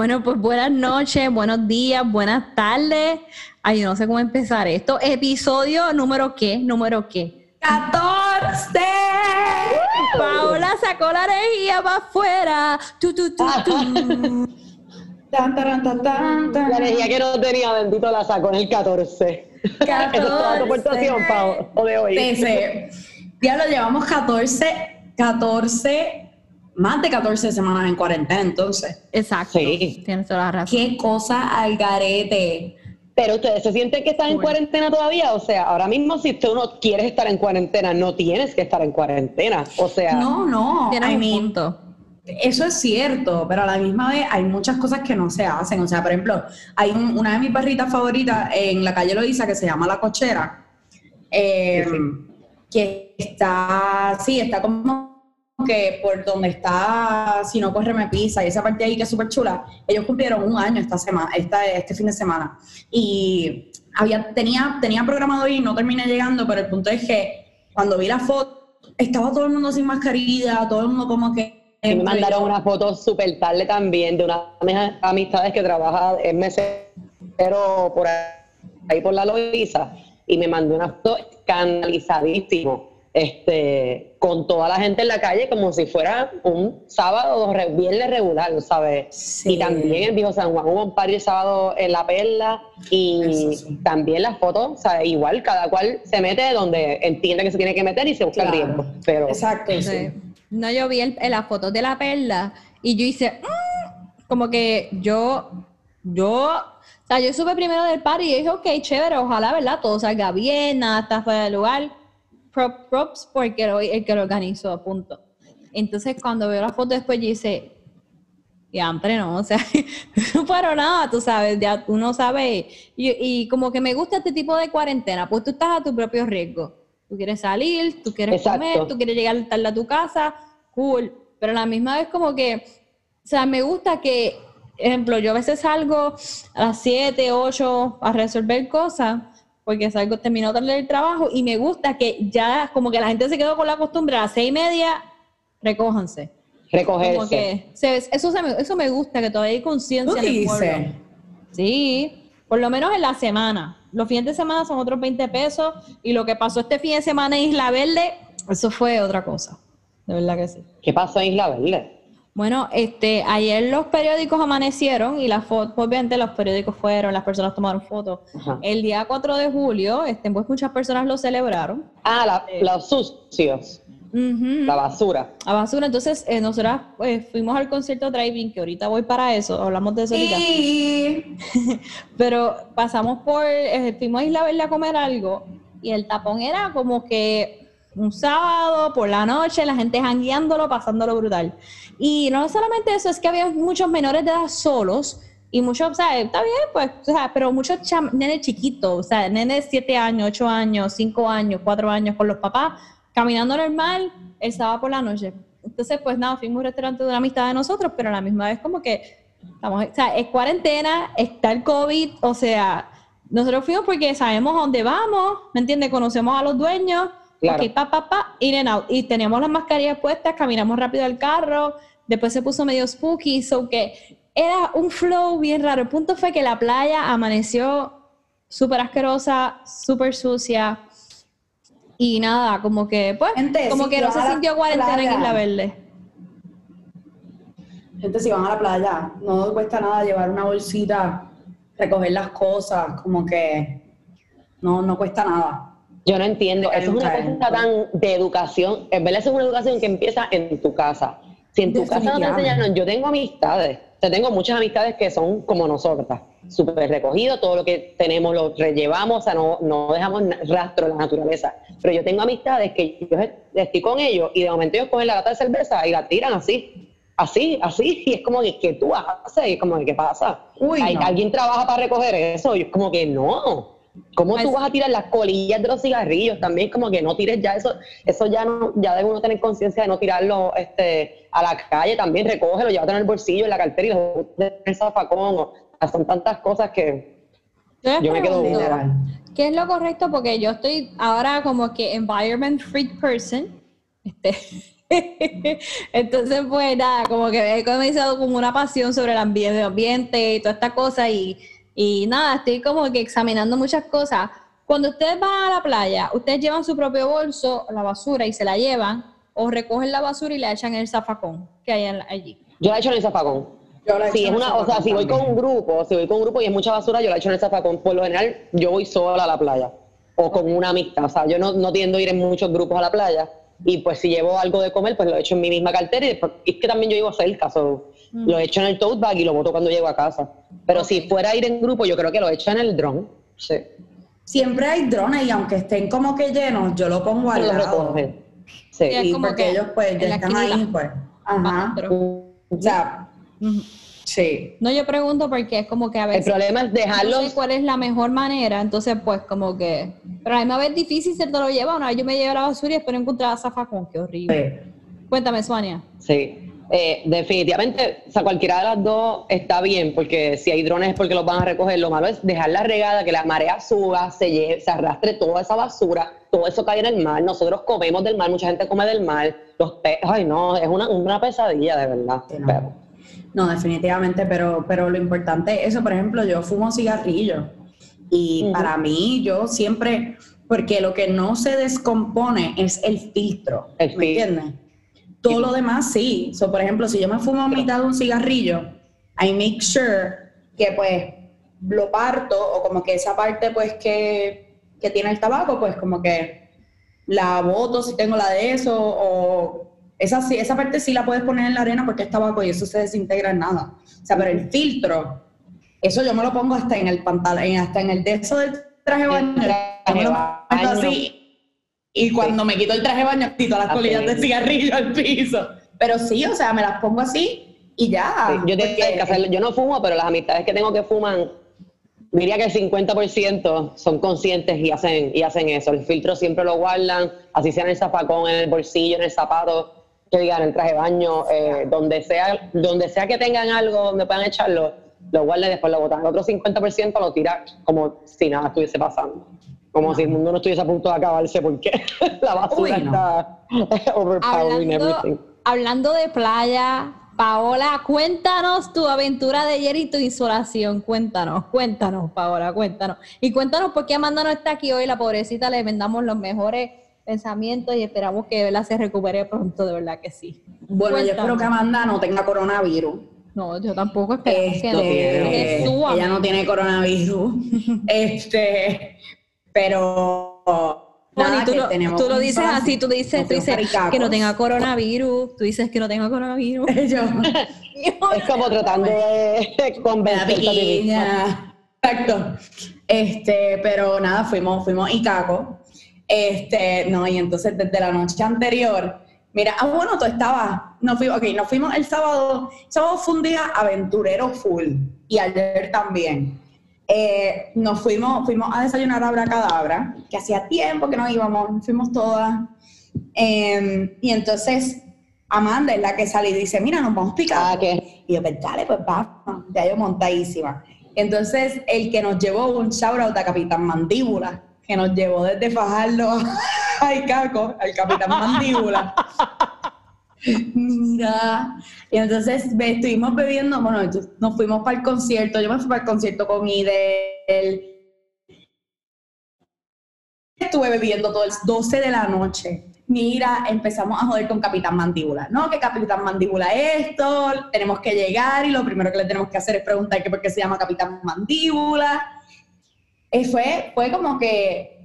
Bueno, pues buenas noches, buenos días, buenas tardes. Ay, yo no sé cómo empezar esto. Episodio número qué, número qué. 14. Paola sacó la energía para afuera. Tu, tu, tu, tu. Tan, taran, tan, tan, tan. La energía que no tenía, bendito, la sacó en el 14. Esa es toda tu aportación, Pau, o de hoy. Pese, Ya lo llevamos 14, 14, más de 14 semanas en cuarentena, entonces. Exacto. Sí. Tienes toda la razón. Qué cosa al garete. Pero ustedes se sienten que están en cuarentena todavía, o sea, ahora mismo si tú no quieres estar en cuarentena, no tienes que estar en cuarentena, o sea, No, no. Tienes I un punto. Eso es cierto, pero a la misma vez hay muchas cosas que no se hacen. O sea, por ejemplo, hay un- una de mis perritas favoritas en la calle Loíza que se llama La Cochera, eh, Sí, que está, sí, está como que por donde está, si no corre me pisa, y esa parte ahí que es súper chula. Ellos cumplieron un año esta semana, esta, este fin de semana. Y había, tenía, tenía programado ir, no terminé llegando, pero el punto es que cuando vi la foto, estaba todo el mundo sin mascarilla, todo el mundo como que... y me mandaron una foto súper tarde también de una de mis amistades que trabaja en mesero por ahí por la Loiza y me mandó una foto escandalizadísimo este con toda la gente en la calle como si fuera un sábado o viernes regular, ¿sabes? Sí. Y también en Viejo San Juan hubo un par de sábado en La Perla y sí. también las fotos, sea, igual cada cual se mete donde entiende que se tiene que meter y se busca el riesgo. Pero Exacto, sí. No, yo vi el- las fotos de la perla y yo hice, "Mm", como que yo, yo, o sea, yo supe primero del par y dije, ok, chévere, ojalá, ¿verdad? Todo salga bien, nada está fuera de lugar. Prop- props porque lo- el que lo organizó, punto. Entonces, cuando veo la foto después, yo hice, Diantre, no, o sea, no fueron nada, tú sabes, ya tú no sabes. Y, y como que me gusta este tipo de cuarentena, pues tú estás a tu propio riesgo. Tú quieres salir, tú quieres Exacto. comer, tú quieres llegar tarde a tu casa, cool. Pero a la misma vez como que, o sea, me gusta que, ejemplo, yo a veces salgo a las 7, 8 a resolver cosas, porque salgo, termino tarde del trabajo, y me gusta que ya como que la gente se quedó con la costumbre a las 6 y media, recójanse. recogerse. Como que se- eso, se me, eso me gusta, que todavía hay ¿Tú conciencia en el pueblo. Sí, por lo menos en la semana. Los fines de semana son otros 20 pesos y lo que pasó este fin de semana en Isla Verde, eso fue otra cosa. De verdad que sí. ¿Qué pasó en Isla Verde? Bueno, este, ayer los periódicos amanecieron y las fotos, obviamente los periódicos fueron, las personas tomaron fotos. Ajá. El día 4 de julio, este, pues muchas personas lo celebraron. Ah, la- los sucios, la basura. A basura. Entonces, eh, nosotras pues, fuimos al concierto driving, que ahorita voy para eso, hablamos de eso ahorita. Y Pero pasamos por, eh, fuimos a Isla Verde a comer algo y el tapón era como que un sábado por la noche, la gente jangueándolo, pasándolo brutal. Y no solamente eso, es que había muchos menores de edad solos y muchos, o sea, está bien, pues, o sea, pero muchos nenes chiquitos, o sea, nenes de 7 años, 8 años, 5 años, 4 años con los papás, caminando normal el sábado por la noche. Entonces, pues nada, fuimos a un restaurante de una amistad de nosotros, pero a la misma vez como que Estamos, o sea, es cuarentena, está el COVID, o sea, nosotros fuimos porque sabemos a dónde vamos, ¿me entiendes? Conocemos a los dueños, Claro. ok, pa, pa, pa, in and out. Y teníamos las mascarillas puestas, caminamos rápido al carro, después se puso medio spooky, so que era un flow bien raro. El punto fue que la playa amaneció súper asquerosa, súper sucia. Y nada, como que, pues, Gente, como si que no se sintió cuarentena en playa. Isla Verde. gente, si van a la playa, no cuesta nada llevar una bolsita, recoger las cosas, como que no, no cuesta nada. Yo no entiendo, eso es una cosa tan de educación, en verdad eso es una educación que empieza en tu casa. Si en tu casa no te enseñaron, yo tengo amistades, yo tengo muchas amistades que son como nosotras, súper recogido, todo lo que tenemos lo rellevamos, o sea, no, no dejamos rastro en la naturaleza. Pero yo tengo amistades que yo estoy con ellos y de momento ellos cogen la lata de cerveza y la tiran así, así, así, y es como que, ¿qué tú haces? Y es como que, ¿qué pasa? Uy, no. ¿Alguien trabaja para recoger eso? Y es como que no. ¿Cómo tú vas a tirar las colillas de los cigarrillos? También como que no tires ya eso, eso ya no, ya debe uno tener conciencia de no tirarlo este, a la calle también, recógelo, llévatelo en el bolsillo, en la cartera y lo en el zafacón. o- son tantas cosas que yo me quedo Literal. ¿Qué es lo correcto? Porque yo estoy ahora como que environment freak person. Este, Entonces, pues nada, como que he comenzado como una pasión sobre el ambiente, ambiente y toda esta cosa y, y nada, estoy como que examinando muchas cosas. Cuando ustedes van a la playa, ustedes llevan su propio bolso, la basura y se la llevan o recogen la basura y la echan en el zafacón que hay allí. Yo la echo en el zafacón. Yo la Sí, es una, o sea, si voy con un grupo, si voy con un grupo y es mucha basura, yo la echo en el zafacón. Por lo general, yo voy sola a la playa o con una amistad. O sea, yo no, no tiendo a ir en muchos grupos a la playa. Y pues si llevo algo de comer, pues lo echo en mi misma cartera. Y después- es que también yo vivo cerca, so, lo echo en el tote bag y lo boto cuando llego a casa. Pero si fuera a ir en grupo, yo creo que lo echo en el dron. Sí. Siempre hay drones y aunque estén como que llenos, yo lo pongo al Lo lado. Sí. Como porque que ellos pues en ya la están ahí, pues. Ajá. O sea, sí. No, yo pregunto porque es como que a El veces problema es no sé dejarlos. cuál es la mejor manera, entonces pues como que... Pero a la misma vez difícil se te lo lleva, una vez yo me llevo la basura y después no encontraba zafacón, qué horrible. sí. Cuéntame, Suania. Sí. Eh, definitivamente, o sea, cualquiera de las dos está bien, porque si hay drones es porque los van a recoger. Lo malo es dejarla regada, que la marea suba, se, lleve, se arrastre toda esa basura, todo eso cae en el mar. Nosotros comemos del mar, mucha gente come del mar. Los pe ay, no, es una, una pesadilla, de verdad. Sí, no. Pero- No, definitivamente, pero, pero lo importante es eso, por ejemplo, yo fumo cigarrillo y para mí yo siempre, porque lo que no se descompone es el filtro, El ¿me filtro. entiendes? Todo lo demás sí. So, por ejemplo, si yo me fumo mitad de un cigarrillo, I make sure que pues lo parto o como que esa parte pues que, que tiene el tabaco, pues como que la boto si tengo la de eso o esa, esa parte sí la puedes poner en la arena porque es tabaco y eso se desintegra en nada. O sea, pero el filtro, eso yo me lo pongo hasta en el pantalón, hasta en el de eso del traje baño. así y cuando me quito el traje de baño, quito las colillas de cigarrillo al piso. Pero sí, o sea, me las pongo así y ya. Sí, yo, tengo porque- que hacerlo. yo no fumo, pero las amistades que tengo que fuman, diría que el 50% son conscientes y hacen, y hacen eso. El filtro siempre lo guardan, así sea en el zapacón, en el bolsillo, en el zapato, que digan, en el traje de baño, eh, donde, sea, donde sea que tengan algo donde puedan echarlo, lo guardan y después lo botan. El otro 50% lo tira como si nada estuviese pasando. Como si el mundo no estuviese a punto de acabarse porque la basura Uy, no. está overpowering everything. Hablando, hablando de playa, Paola, cuéntanos tu aventura de ayer y tu insolación. Cuéntanos, cuéntanos, Paola, cuéntanos. Y cuéntanos por qué Amanda no está aquí hoy. La pobrecita le vendamos los mejores pensamientos y esperamos que ¿verdad? se recupere pronto, de verdad que sí. Bueno, yo espero que Amanda no tenga coronavirus. No, yo tampoco espero que no. Su ella no tiene coronavirus. este, pero nada, tú, que lo, tenemos tú lo dices así, tú dices, tú dices que no tenga coronavirus, tú dices que no tenga coronavirus. Yo, Es como tratando de piquiña. Exacto. Este, pero nada, fuimos, fuimos a Icaco. Este, no, y entonces desde la noche anterior, mira, ah, bueno, tú estabas, nos fuimos, ok, nos fuimos el sábado, el sábado fue un día aventurero full, y ayer también. Eh, nos fuimos, fuimos a desayunar a Abracadabra, que hacía tiempo que no íbamos, fuimos todas. Eh, y entonces Amanda es la que sale y dice, mira, nos vamos picar. Ah, ¿qué? Y yo, pues dale, pues vamos, ya yo montadísima. Entonces, el que nos llevó un shout out a Capitán Mandíbula, que nos llevó desde Fajardo a Icaco, al Capitán Mandíbula. Mira, y entonces estuvimos bebiendo, bueno, nos fuimos para el concierto, yo me fui para el concierto con Idel, estuve bebiendo todo el 12 de la noche. Mira, empezamos a joder con Capitán Mandíbula. No, que Capitán Mandíbula esto, tenemos que llegar y lo primero que le tenemos que hacer es preguntar que por qué se llama Capitán Mandíbula. Eh, fue, fue como que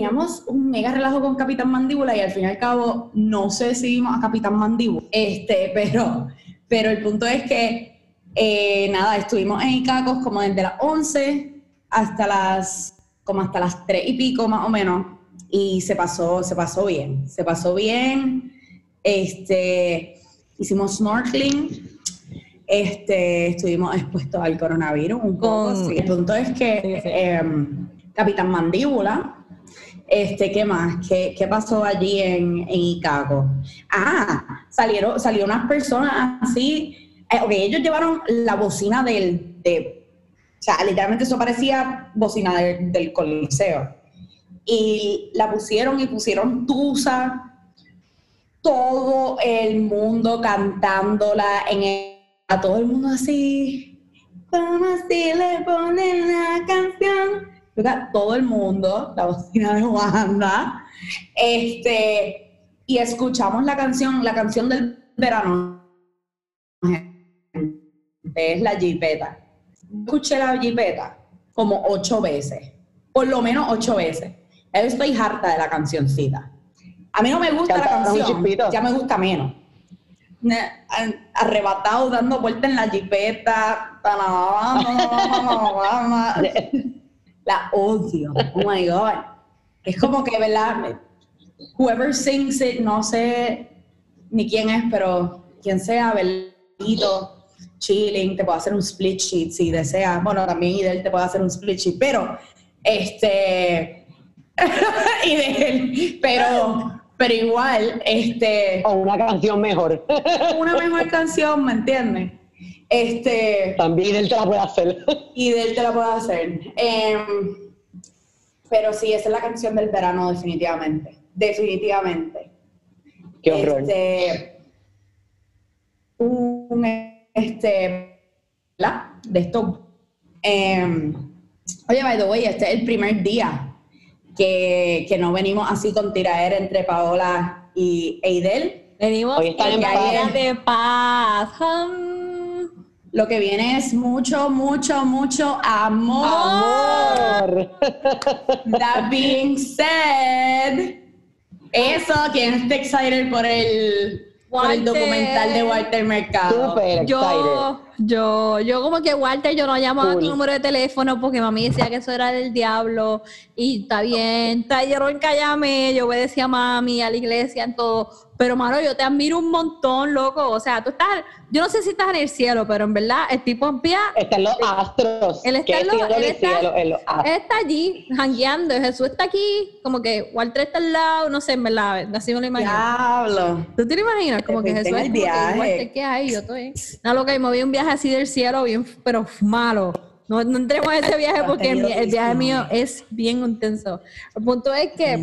teníamos un mega relajo con Capitán Mandíbula y al fin y al cabo no sé si vimos a Capitán Mandíbula. Este, pero, pero el punto es que, eh, nada, estuvimos en Icacos como desde las 11 hasta las, como hasta las 3 y pico más o menos y se pasó, se pasó bien, se pasó bien. Este, hicimos snorkeling, este, estuvimos expuestos al coronavirus un poco. Con- sí. El punto es que Sí, sí. em, Capitán Mandíbula, este, ¿qué más? ¿Qué, qué pasó allí en, en Icaco? Ah, salieron, salieron unas personas así, eh, ellos llevaron la bocina del, de, o sea, literalmente eso parecía bocina del- del coliseo y la pusieron y pusieron tusa. todo el mundo cantándola en el, a todo el mundo así. ¿Cómo así le ponen la canción? Todo el mundo, la bocina de Wanda. Este, y escuchamos la canción, la canción del verano. Es la jipeta. Escuché la jipeta como ocho veces. Por lo menos ocho veces. Yo estoy harta de la cancioncita. A mí no me gusta la canción, ya me gusta menos. Arrebatado dando vueltas en la jipeta. La odio. Oh my God. Es como que, ¿verdad? Whoever sings it, no sé ni quién es, pero quien sea, Belito, chilling, te puede hacer un split sheet si deseas. Bueno, también Idel te puede hacer un split sheet, pero este. Idel, pero pero igual, este... O una canción mejor. una mejor canción, ¿me entiendes? Este... También él te la puede hacer. Y de él te la puede hacer. Em, pero sí, esa es la canción del verano, definitivamente. Definitivamente. Qué horror. Este... Un, este... ¿la? De esto... Em, oye, by the way, este es el primer día que, que no venimos así con tiraera entre Paola y Eidel. Venimos Hoy están en de paz. Lo que viene es mucho, mucho, mucho amor. Amor. That being said, eso, quien esté excited por el, por el documental de Walter Mercado. Super yo, yo, yo como que Walter, yo no llamaba tu número de teléfono porque mami decía que eso era del diablo y está bien, en cállame, yo obedecía a mami, a la iglesia, en todo, pero, mano, yo te admiro un montón, loco. O sea, tú estás, yo no sé si estás en el cielo, pero en verdad, el tipo en pie. Está en los astros. Él está, en los, él está, en los astros. Él está allí, jangueando. Jesús está aquí, como que Walter está al lado, no sé, en verdad, así me lo imagino. Diablo. ¿Tú te lo imaginas? Como que Jesús es viaje. ¿qué hay? Yo estoy. No, lo que me vi un viaje así del cielo, bien, pero malo. No, no entremos en ese viaje porque el, viaje mío es bien intenso. El punto es que,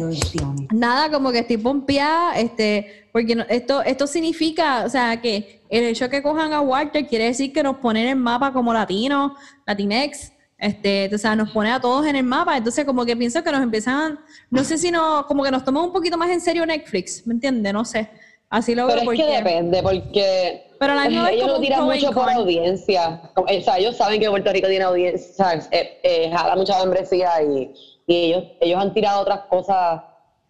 nada, como que estoy pompeada, este, porque esto, esto significa, o sea, que el hecho que cojan a Walter quiere decir que nos ponen en el mapa como latinos, latinex, este, o sea, nos pone a todos en el mapa, entonces como que pienso que nos empiezan, no sé si no, como que nos toma un poquito más en serio Netflix, ¿me entiendes? No sé. Así lo Pero es que depende, porque pero ellos no tiran mucho por audiencia. O sea, ellos saben que Puerto Rico tiene audiencia. Eh, eh, jala mucha membresía y, y, ellos, ellos han tirado otras cosas.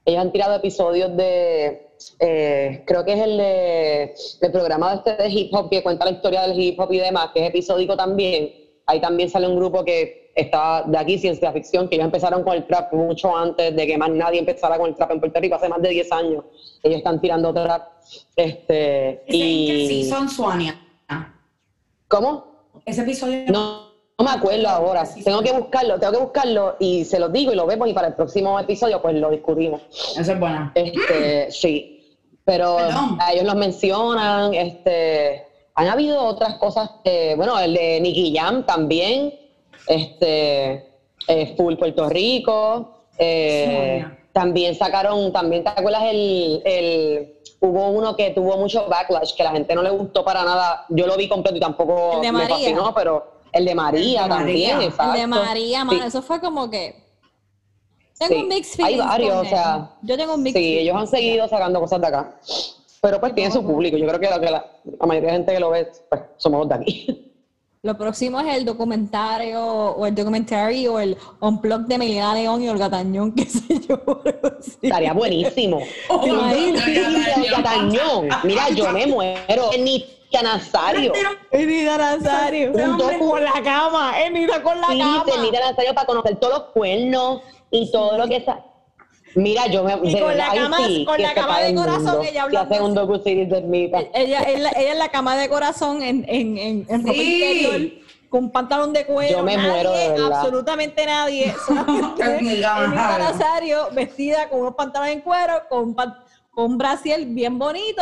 Ellos han tirado episodios de, eh, creo que es el de, del programa de este de hip hop que cuenta la historia del hip hop y demás, que es episódico también. Ahí también sale un grupo que está de aquí, ciencia ficción, que ellos empezaron con el trap mucho antes de que más nadie empezara con el trap en Puerto Rico, hace más de 10 años. Ellos están tirando trap. Este, y... son Suania? ¿Cómo? Ese episodio... No, no me acuerdo ahora. Tengo que buscarlo, tengo que buscarlo y se los digo y lo vemos y para el próximo episodio pues lo discutimos. Eso es bueno. Este, sí. Pero ellos los mencionan, este... Han habido otras cosas, bueno, el de Nicky Jam también, este, eh, Full Puerto Rico. Eh, también sacaron, también te acuerdas el, el, hubo uno que tuvo mucho backlash, que la gente no le gustó para nada. Yo lo vi completo y tampoco me fascinó, pero el de María también, El de María, eso fue como que. Tengo un mix Hay varios, o sea. Yo tengo un mix Sí, ellos han seguido sacando cosas de acá. Pero pues tiene su público. Yo creo que, la, la, la mayoría de gente que lo ve, pues somos de aquí. Lo próximo es el documentario o el documentario o el unplug de Melina León y Olga Tañón, qué sé yo. Estaría buenísimo. Olga Tañón. Mira, yo me muero. Enita Nazario. Enita Nazario. con la cama. Enita con la cama. Enita Nazario para conocer todos los cuernos y todo lo que está. Mira, yo me. Y con la cama, con la cama de corazón, ella habla. hace un docu de Ella, ella, ella en la cama de corazón, en, en, en, en ropa interior, con pantalón de cuero. Yo me muero de verdad. Absolutamente nadie. Solamente Nazario, vestida con unos pantalones en cuero, con, con un brasier bien bonito,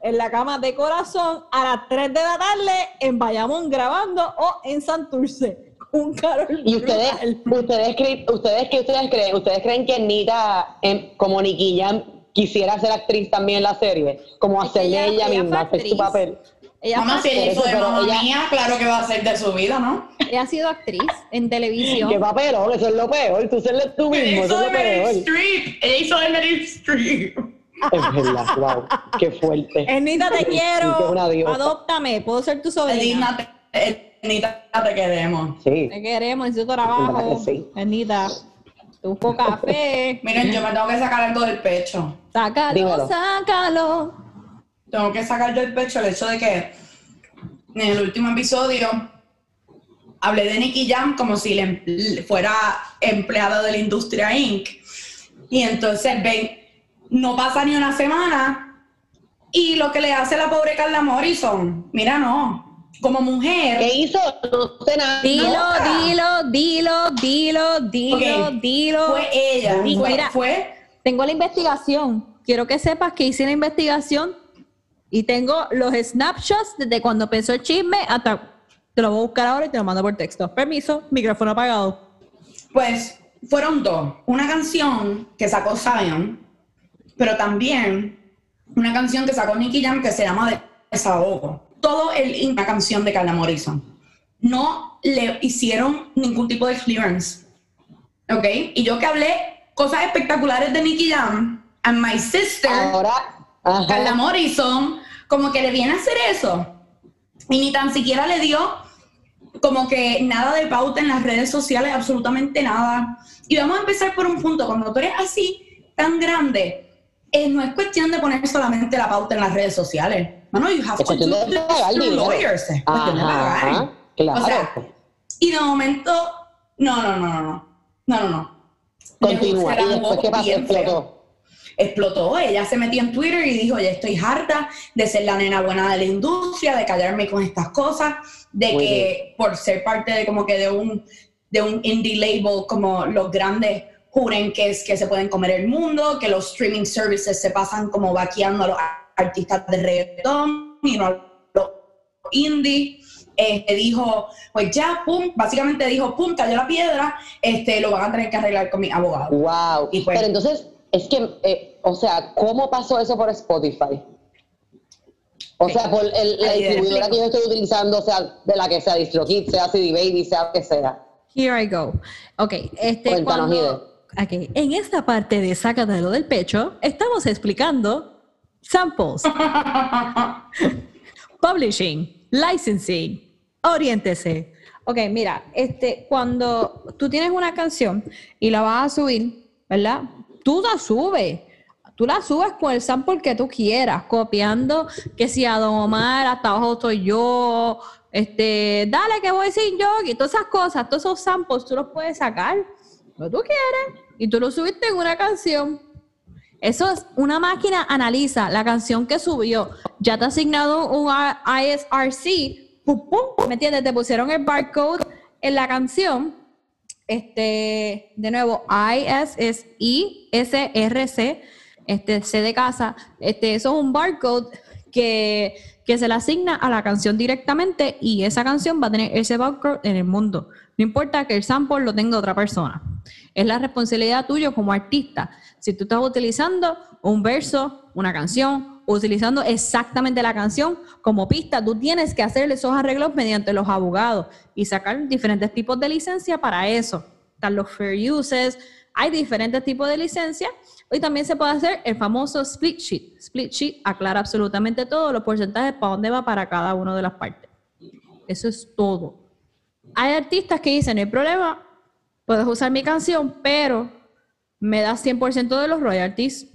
en la cama de corazón, a las 3 de la tarde, en Bayamón grabando o en Santurce un Y ustedes, ustedes, ustedes, ¿qué ustedes creen? ¿Ustedes creen que Nita, como Nicky quisiera ser actriz también en la serie, como Es hacerle ella- ella, ella misma, hacer su papel. Ella, Mamá, si hizo de mamá ella- mía, claro que va a ser de su vida, ¿no? ella ha sido actriz en televisión. Qué papelón, eso es lo peor, tú serle tú mismo, eso es lo peor. Ella hizo de Meryl Streep. Es verdad, wow, qué fuerte. Ernita, te quiero. Adóptame, puedo ser tu sobrina. Edina, te, queremos. Sí, Te queremos, necesito ¿Verdad trabajo. sí? Ernita, te busco café. Miren, yo me tengo que sacar algo del pecho. Sácalo, Dímelo. sácalo. Tengo que sacar del pecho el hecho de que en el último episodio hablé de Nicky Jam como si le fuera empleada de la industria Inc. Y entonces ven, no pasa ni una semana y lo que le hace la pobre Carla Morrison, mira, no, como mujer, ¿qué hizo? No sé nada. Dilo, dilo, dilo, dilo, dilo, dilo. fue ella, Y fue, mira, fue Tengo la investigación. Quiero que sepas que hice la investigación y tengo los snapshots desde cuando empezó el chisme hasta. Te lo voy a buscar ahora y te lo mando por texto. Permiso, micrófono apagado. Pues fueron dos. Una canción que sacó Zion, pero también una canción que sacó Nicky Jam que se llama Desahogo. Todo el una canción de Carla Morrison. No le hicieron ningún tipo de clearance. ¿Ok? Y yo que hablé cosas espectaculares de Nicky Jam, and my sister, Ahora, ajá. Carla Morrison, como que le viene a hacer eso. Y ni tan siquiera le dio como que nada de pauta en las redes sociales, absolutamente nada. Y vamos a empezar por un punto. Cuando tú eres así, tan grande, eh, no es cuestión de poner solamente la pauta en las redes sociales. Mano, you have Es to do this through lawyers. Es cuestión de Ajá, pagar. claro. O sea, y de momento, no, no, no, no, no, no, no, no. Continúa. Se la ¿Y después jugó qué pasó? Explotó. explotó. Ella se metió en Twitter y dijo, ya estoy harta de ser la nena buena de la industria, de callarme con estas cosas, de Muy que por ser parte de como que de un, de un indie label, como los grandes juren que es que se pueden comer el mundo, que los streaming services se pasan como vaqueando a los artistas de reggaetón y no a los indie. Este, dijo, pues ya, pum, básicamente dijo, pum, cayó la piedra, este, lo van a tener que arreglar con mi abogado. Wow. Y pues- Pero entonces, es que, eh, o sea, ¿cómo pasó eso por Spotify? O sea, por el- la distribuidora que yo estoy utilizando, sea de la que sea DistroKid, sea CD Baby, sea lo que sea. Here I go. Ok, este Cuéntanos, cuando, ok, en esta parte de Sácatelo del pecho, estamos explicando samples, publishing, licensing, oriéntese. Ok, mira, este, cuando tú tienes una canción y la vas a subir, ¿verdad? Tú la subes. Tú la subes con el sample que tú quieras, copiando que si a Don Omar, hasta abajo estoy yo, este, dale que voy sin yo, y todas esas cosas, todos esos samples tú los puedes sacar, lo tú quieres, y tú lo subiste en una canción. Eso es, una máquina analiza la canción que subió, ya te ha asignado un ISRC, pum, pum, ¿me entiendes? Te pusieron el barcode en la canción, este, de nuevo, IS ISRC, este, C de casa, este, eso es un barcode que, que se le asigna a la canción directamente y esa canción va a tener ese barcode en el mundo. No importa que el sample lo tenga otra persona. Es la responsabilidad tuya como artista. Si tú estás utilizando un verso, una canción, utilizando exactamente la canción como pista, tú tienes que hacer esos arreglos mediante los abogados y sacar diferentes tipos de licencia para eso. Están los fair uses, hay diferentes tipos de licencia. Hoy también se puede hacer el famoso split sheet. Split sheet aclara absolutamente todo, los porcentajes para dónde va para cada una de las partes. Eso es todo. Hay artistas que dicen, no hay problema, puedes usar mi canción, pero me das 100% de los royalties,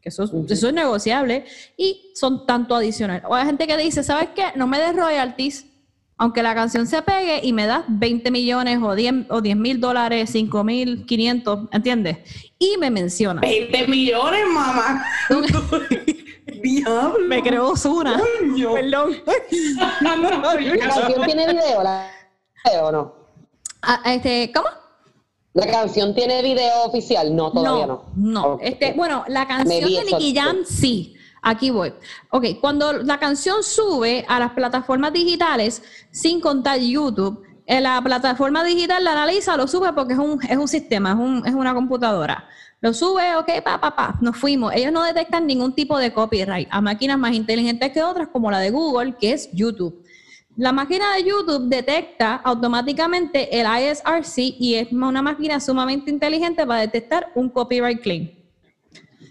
que eso, es- eso es negociable, y son tanto adicional. O hay gente que dice, ¿sabes qué? No me des royalties, aunque la canción se pegue y me das 20 millones o 10 o 10 mil dólares, 5 mil 500, ¿entiendes? Y me menciona. 20 millones, mamá. Diablo. Me creó Osuna. Perdón. ¿La canción tiene video la- o no? Ah, este, ¿Cómo? ¿La canción tiene video oficial? No, todavía no. No. Este, bueno, la canción de Nicky Jam sí. Aquí voy. Ok, cuando la canción sube a las plataformas digitales, sin contar YouTube, En la plataforma digital la analiza, lo sube porque es un, es un sistema, es, un, es una computadora. Lo sube, ok, pa, pa, pa, nos fuimos. Ellos no detectan ningún tipo de copyright a máquinas más inteligentes que otras, como la de Google, que es YouTube. La máquina de YouTube detecta automáticamente el ISRC y es una máquina sumamente inteligente para detectar un copyright claim.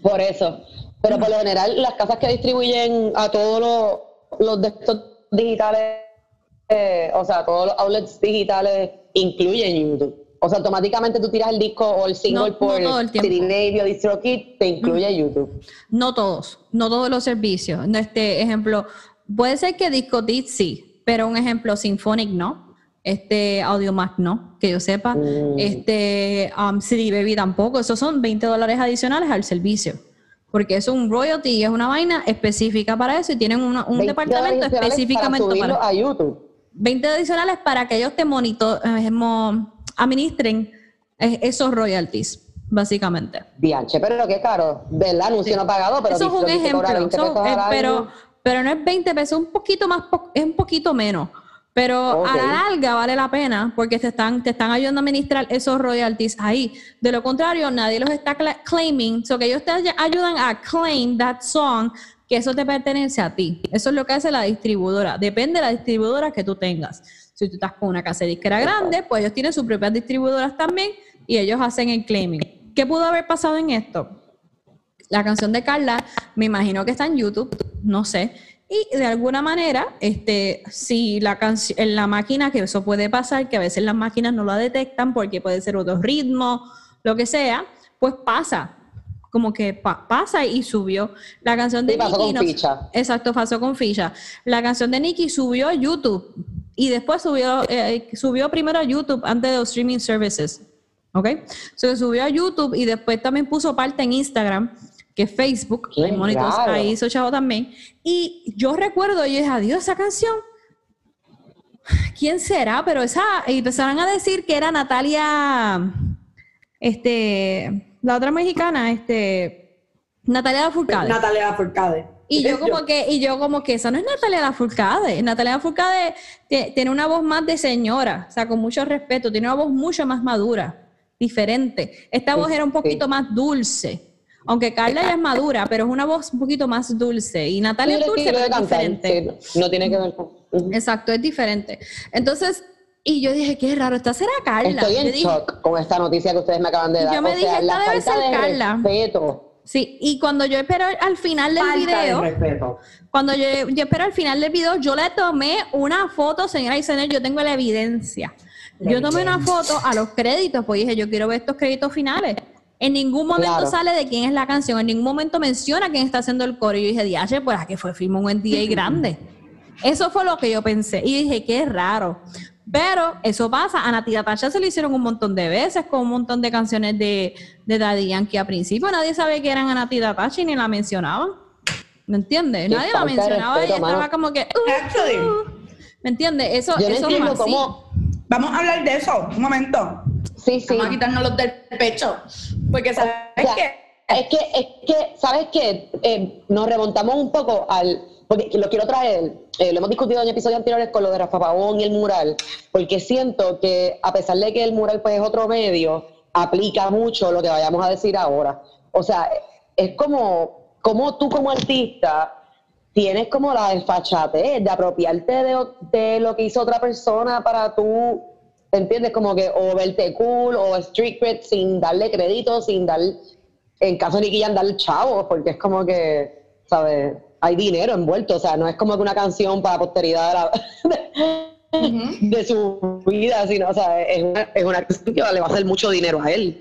Por eso. Pero por lo general, las casas que distribuyen a todos los, los de estos digitales, eh, o sea, todos los outlets digitales incluyen YouTube. O sea, automáticamente tú tiras el disco o el single por no CD Radio, DistroKid, te incluye YouTube. No todos, no todos los servicios. Este ejemplo, puede ser que DiscoKid sí, pero un ejemplo Symphonic no. Este AudioMac no, que yo sepa. Mm. Este um, CD Baby tampoco. Esos son 20 dólares adicionales al servicio. Porque es un royalty y es una vaina específica para eso y tienen un departamento específicamente para, subirlo a YouTube. 20 adicionales para que ellos te monitoren administren esos royalties, básicamente. Dianche, pero es caro, del anuncio no pagado, pero eso es un ejemplo, eh, pero, pero no es 20 pesos, un poquito más, es un poquito menos. Pero a la larga vale la pena porque te están, te están ayudando a administrar esos royalties ahí. De lo contrario, nadie los está claiming. So que ellos te ayudan a claim that song, que eso te pertenece a ti. Eso es lo que hace la distribuidora. Depende de la distribuidora que tú tengas. Si tú estás con una casa de disquera grande, pues ellos tienen sus propias distribuidoras también y ellos hacen el claiming. ¿Qué pudo haber pasado en esto? La canción de Carla, me imagino que está en YouTube, no sé. Y de alguna manera, este, si la canción, en la máquina, que eso puede pasar, que a veces las máquinas no la detectan porque puede ser otro ritmo, lo que sea, pues pasa. Como que pasa y subió. La canción de Nicky. Con ficha. Exacto, pasó con ficha. La canción de Nicky subió a YouTube y después subió, eh, subió primero a YouTube antes de los streaming services. ¿Ok? Se subió a YouTube y después también puso parte en Instagram, que es Facebook. Hay monitos ahí hizo chavo también. Y yo recuerdo, yo dije, adiós, esa canción. ¿Quién será? Pero esa, y empezaron a decir que era Natalia, este, la otra mexicana, este, Natalia Lafourcade. Natalia Lafourcade. Y yo como que, y yo como que esa no es Natalia Lafourcade. Natalia Lafourcade tiene una voz más de señora, o sea, con mucho respeto, tiene una voz mucho más madura, diferente. Esta voz era un poquito más dulce. Aunque Carla ya es madura, pero es una voz un poquito más dulce. Y Natalia es dulce, pero es diferente. no tiene que ver con... Exacto, es diferente. Entonces, y yo dije, qué raro, esta será Carla. Estoy en shock con esta noticia que ustedes me acaban de dar. Yo me dije, esta debe ser Carla. Sí, y cuando yo espero al final del video, cuando yo, espero al final del video, yo le tomé una foto, señora y señores, yo tengo la evidencia. yo tomé una foto a los créditos, pues dije, yo quiero ver estos créditos finales. En ningún momento sale de quién es la canción, en ningún momento menciona quién está haciendo el coro. Y yo dije, diache, pues a que fue firmó un NDA grande. Eso fue lo que yo pensé. Y dije, qué raro. Pero eso pasa, a Nati Tacha se lo hicieron un montón de veces con un montón de canciones de, de Daddy Yankee. A principio nadie sabía que eran a Nati Tacha y ni la mencionaban. ¿Me entiendes? Nadie la mencionaba y estaba como que... Uh, uh". ¿Me entiendes? Eso, eso es cómo... Vamos a hablar de eso, un momento. Sí, sí. Vamos a quitarnos los del pecho. Porque sabes que... Es que, es que, ¿sabes qué? Eh, nos remontamos un poco al porque lo quiero traer, eh, lo hemos discutido en episodios anteriores con lo de Rafa Pavón y el mural, porque siento que a pesar de que el mural pues es otro medio, aplica mucho lo que vayamos a decir ahora. O sea, es como, como tú como artista tienes como la desfachate de apropiarte de, de, lo que hizo otra persona para tú, ¿entiendes? Como que o verte cool o street cred sin darle crédito, sin dar, en caso de Nicky darle chavos, porque es como que, ¿sabes? hay dinero envuelto, o sea, no es como que una canción para posteridad de, su vida, sino, o sea, es una, es una canción que le va a hacer mucho dinero a él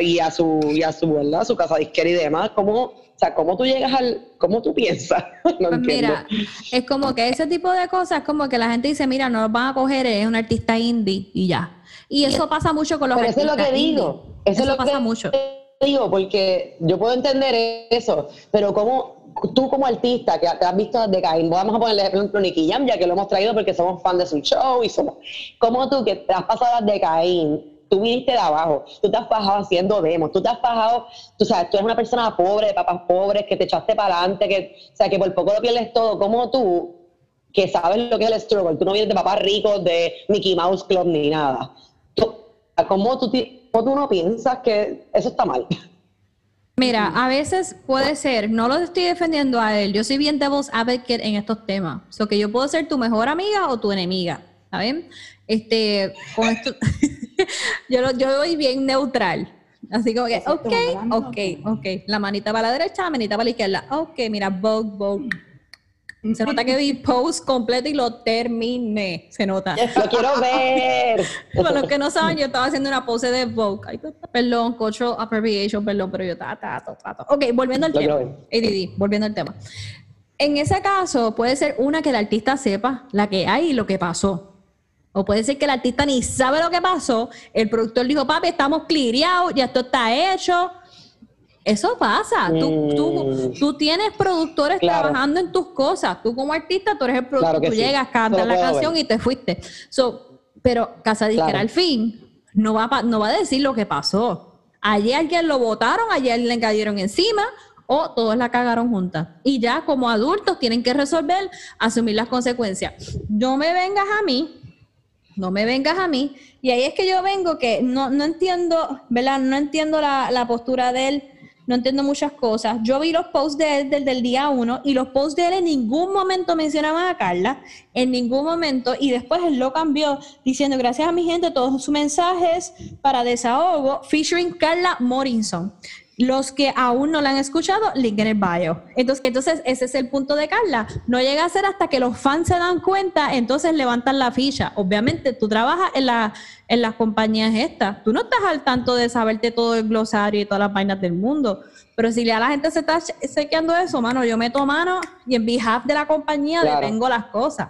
y a su, y a su, ¿verdad? su casa disquera y demás, ¿cómo, o sea, ¿cómo tú llegas al, cómo tú piensas? no pues mira, es como que ese tipo de cosas, como que la gente dice, mira, no lo van a coger, es un artista indie y ya. Y eso pasa mucho con los Pero artistas Eso es lo que digo, eso, es lo pasa mucho. Digo, porque yo puedo entender eso, pero ¿cómo, tú como artista que te has visto desde Caín, vamos a ponerle ejemplo Nicky Jam, ya que lo hemos traído porque somos fan de su show y somos, como tú que te has pasado desde Caín, tú viniste de abajo, tú te has bajado haciendo demos, tú te has bajado, tú sabes, tú eres una persona pobre, de papás pobres, que te echaste para adelante, que, o sea, que por poco lo pierdes todo, como tú, que sabes lo que es el struggle. Tú no vienes de papás ricos, de Mickey Mouse Club ni nada. ¿Cómo tú, ¿Cómo tú no piensas que eso está mal? Mira, a veces puede ser, no lo estoy defendiendo a él, yo soy bien devil's advocate en estos temas. O so que yo puedo ser tu mejor amiga o tu enemiga, ¿saben? Este, con esto, yo, yo voy bien neutral. Así como que, ok, ok, ok. La manita para la derecha, la manita para la izquierda. Ok, mira, Vogue, Vogue. Se nota que vi post completo y lo terminé. Se nota. Lo quiero ver. Para los que no saben, yo estaba haciendo una pose de Vogue. Ay, perdón, cultural appropriation, perdón, pero yo estaba, estaba, Ok, volviendo al tema. ADD, volviendo al tema. En ese caso, puede ser una que el artista sepa la que hay y lo que pasó. O puede ser que el artista ni sabe lo que pasó. El productor dijo, papi, estamos cliriados, ya esto está hecho eso pasa. Tú, tú, mm. tú, tienes productores trabajando en tus cosas. Tú como artista, tú eres el productor. tú llegas, cantas la canción y te fuiste. So, pero Casa Disquera al fin no va, no va a decir lo que pasó. Allí alguien lo votaron, ayer le cayeron encima o todos la cagaron juntas. Y ya como adultos tienen que resolver, asumir las consecuencias. No me vengas a mí, no me vengas a mí. Y ahí es que yo vengo que no, no entiendo, ¿verdad? No entiendo la, la postura de él no entiendo muchas cosas. Yo vi los posts de él desde el día uno y los posts de él en ningún momento mencionaban a Carla, en ningún momento, y después él lo cambió diciendo gracias a mi gente, todos sus mensajes para desahogo, featuring Carla Morinson. Los que aún no la han escuchado, link en el bio. Entonces, entonces, ese es el punto de Carla. No llega a ser hasta que los fans se dan cuenta, entonces levantan la ficha. Obviamente, tú trabajas en, la, en las compañías estas. Tú no estás al tanto de saberte todo el glosario y todas las vainas del mundo. Pero si ya la gente se está sequeando eso, mano, yo meto mano y en behalf de la compañía detengo las cosas.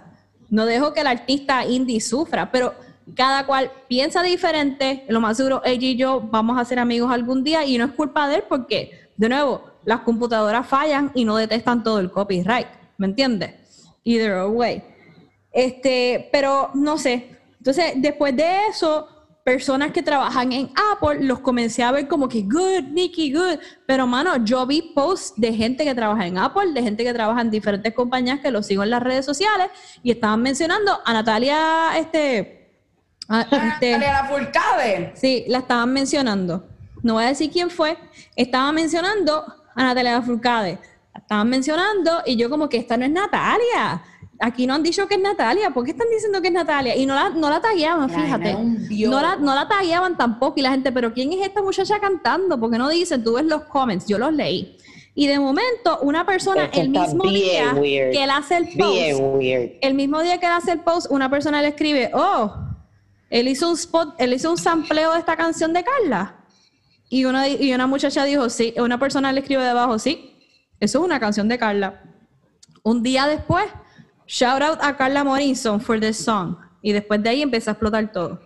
No dejo que el artista indie sufra. Pero cada cual piensa diferente, lo más seguro ella y yo vamos a ser amigos algún día y no es culpa de él porque, de nuevo, las computadoras fallan y no detestan todo el copyright, ¿me entiendes? Either way. Este, pero no sé. Entonces, después de eso, personas que trabajan en Apple los comencé a ver como que good, Nicky, good. Pero, mano, yo vi posts de gente que trabaja en Apple, de gente que trabaja en diferentes compañías que lo sigo en las redes sociales y estaban mencionando a Natalia, este, Ah, este, Natalia Sí, la estaban mencionando. No voy a decir quién fue. Estaba mencionando a Natalia Furcade. La estaban mencionando y yo como que esta no es Natalia. Aquí no han dicho que es Natalia. ¿Por qué están diciendo que es Natalia? Y no la, no la tagueaban, fíjate. No la, no la tagueaban tampoco. Y la gente, ¿pero quién es esta muchacha cantando? Porque no dicen, tú ves los comments. Yo los leí. Y de momento, una persona, el mismo día que él hace el post, el mismo día que él hace el post, una persona le escribe, oh, él hizo un spot, él hizo un sampleo de esta canción de Carla. Y una, y una muchacha dijo, sí, una persona le escribe debajo, sí, eso es una canción de Carla. Un día después, shout out a Carla Morrison for this song. Y después de ahí empezó a explotar todo.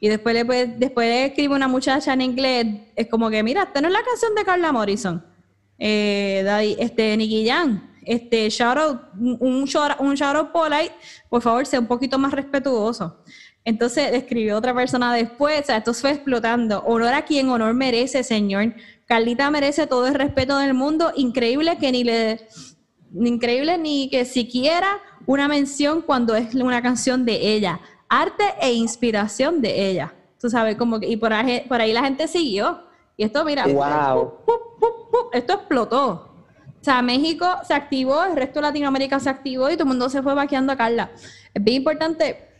Y después le, después le escribe una muchacha en inglés, es como que, mira, esta no es la canción de Carla Morrison. Eh, este, Nicky Jan, este, shout out, un shout out polite, por favor, sea un poquito más respetuoso. Entonces escribió otra persona después, o sea, esto fue explotando. Honor a quien honor merece, señor. Carlita merece todo el respeto del mundo. Increíble que ni le. Increíble ni que siquiera una mención cuando es una canción de ella. Arte e inspiración de ella. Tú sabes, como que. Y por ahí, por ahí la gente siguió. Y esto, mira. Wow. esto explotó. O sea, México se activó, el resto de Latinoamérica se activó y todo el mundo se fue vaqueando a Carla. Es bien importante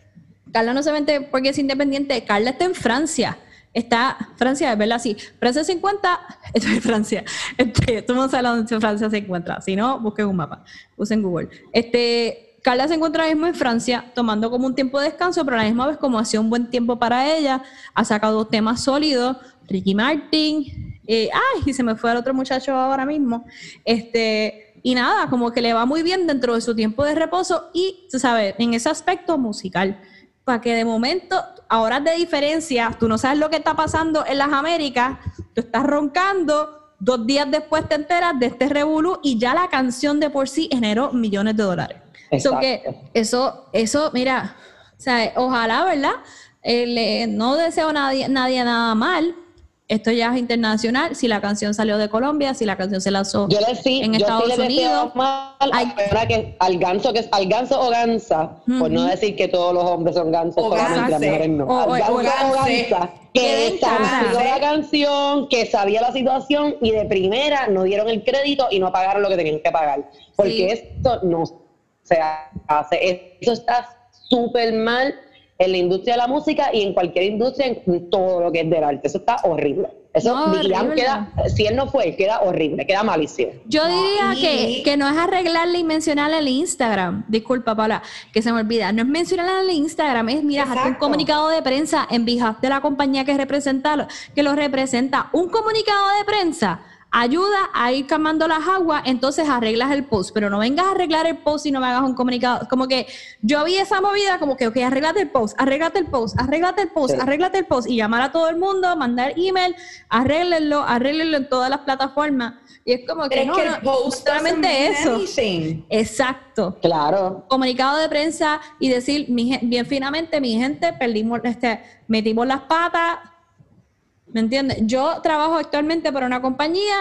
Carla no se vende porque es independiente, Carla está en Francia. Está Francia, es verdad, sí. Francia 50, esto es Francia. Este, tú no sabes dónde Francia se encuentra. Si no, busquen un mapa, usen Google. Este, Carla se encuentra mismo en Francia, tomando como un tiempo de descanso, pero a la misma vez, como hacía un buen tiempo para ella, ha sacado temas sólidos. Ricky Martin, eh, ay, y se me fue al otro muchacho ahora mismo. Este, y nada, como que le va muy bien dentro de su tiempo de reposo y, tú sabes, en ese aspecto musical para que de momento, a horas de diferencia, tú no sabes lo que está pasando en las Américas, tú estás roncando, dos días después te enteras de este revolú y ya la canción de por sí generó millones de dólares. Eso que eso, eso, mira, o sea, ojalá, ¿verdad? Eh, no deseo a nadie, nadie nada mal, esto ya es internacional, si la canción salió de Colombia, si la canción se lanzó yo le sí, en yo Estados sí le Unidos. Mal a que al ganso que es al ganso o gansa, por no decir que todos los hombres son gansos, O solamente las mujeres no. O- al ganso o gansa, Que estableció la canción, que sabía la situación y de primera no dieron el crédito y no pagaron lo que tenían que pagar. Porque Sí. esto no se hace. Eso está súper mal en la industria de la música y en cualquier industria, en todo lo que es del arte. Eso está horrible. Eso, No, horrible. queda, si él no fue, queda horrible, queda malísimo. Yo diría que, que no es arreglarle y mencionarle el Instagram. Disculpa, Paula, que se me olvida. No es mencionarle el Instagram, es mira, hazte un comunicado de prensa en behalf de la compañía que representa, que lo representa. Un comunicado de prensa ayuda a ir calmando las aguas, entonces arreglas el post, pero no vengas a arreglar el post y no me hagas un comunicado. Como que yo vi esa movida como que, ok, arréglate el post, arréglate el post, arréglate el post, Sí. arréglate el post y llamar a todo el mundo, mandar email, arréglenlo, arréglenlo en todas las plataformas. Y es como que no, es que no, el post solamente doesn't mean eso. anything. Exacto. Claro. Comunicado de prensa y decir mi bien finamente, mi gente, perdimos, este, metimos las patas. ¿Me entiendes? Yo trabajo actualmente para una compañía,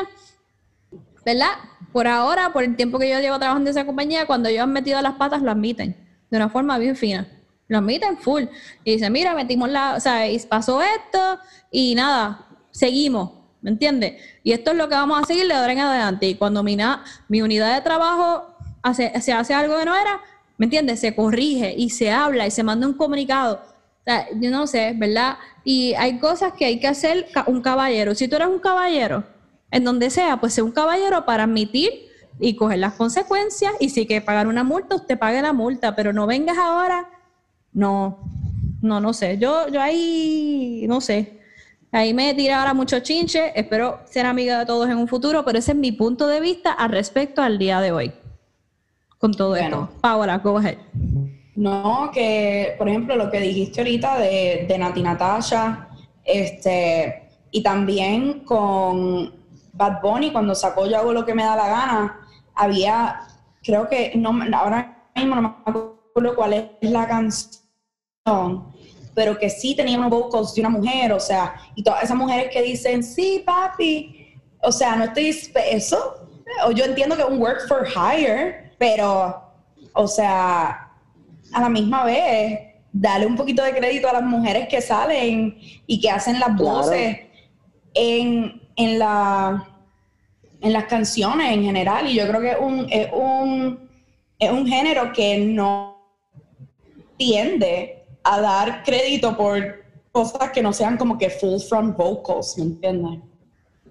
¿verdad? Por ahora, por el tiempo que yo llevo trabajando en esa compañía, cuando ellos han metido las patas, lo admiten de una forma bien fina. Lo admiten full. Y dicen, mira, metimos la, o sea, pasó esto y nada, seguimos, ¿me entiendes? Y esto es lo que vamos a seguir de ahora en adelante. Y cuando mi, mi unidad de trabajo hace, se hace algo que no era, ¿me entiendes? Se corrige y se habla y se manda un comunicado. O sea, yo no sé, ¿verdad? Y hay cosas que hay que hacer un caballero. Si tú eres un caballero, en donde sea, pues sea un caballero para admitir y coger las consecuencias. Y si hay que pagar una multa, usted pague la multa, pero no vengas ahora. No, no, no sé. Yo, yo ahí, no sé. Ahí me tira ahora mucho chinche. Espero ser amiga de todos en un futuro, pero ese es mi punto de vista al respecto al día de hoy. Con todo Bueno. esto. Paola, go ahead. No, que por ejemplo lo que dijiste ahorita de, de Nati Natasha, este, y también con Bad Bunny, cuando sacó Yo hago lo que me da la gana, había, creo que, no, ahora mismo no me acuerdo cuál es la canción, pero que sí tenía unos vocals de una mujer, o sea, y todas esas mujeres que dicen, sí, papi, o sea, no estoy, eso, o yo entiendo que es un work for hire, pero, o sea, a la misma vez, darle un poquito de crédito a las mujeres que salen y que hacen las Claro. voces en, en, la, en las canciones en general. Y yo creo que es un, es un, es un género que no tiende a dar crédito por cosas que no sean como que full front vocals, ¿me entiendes?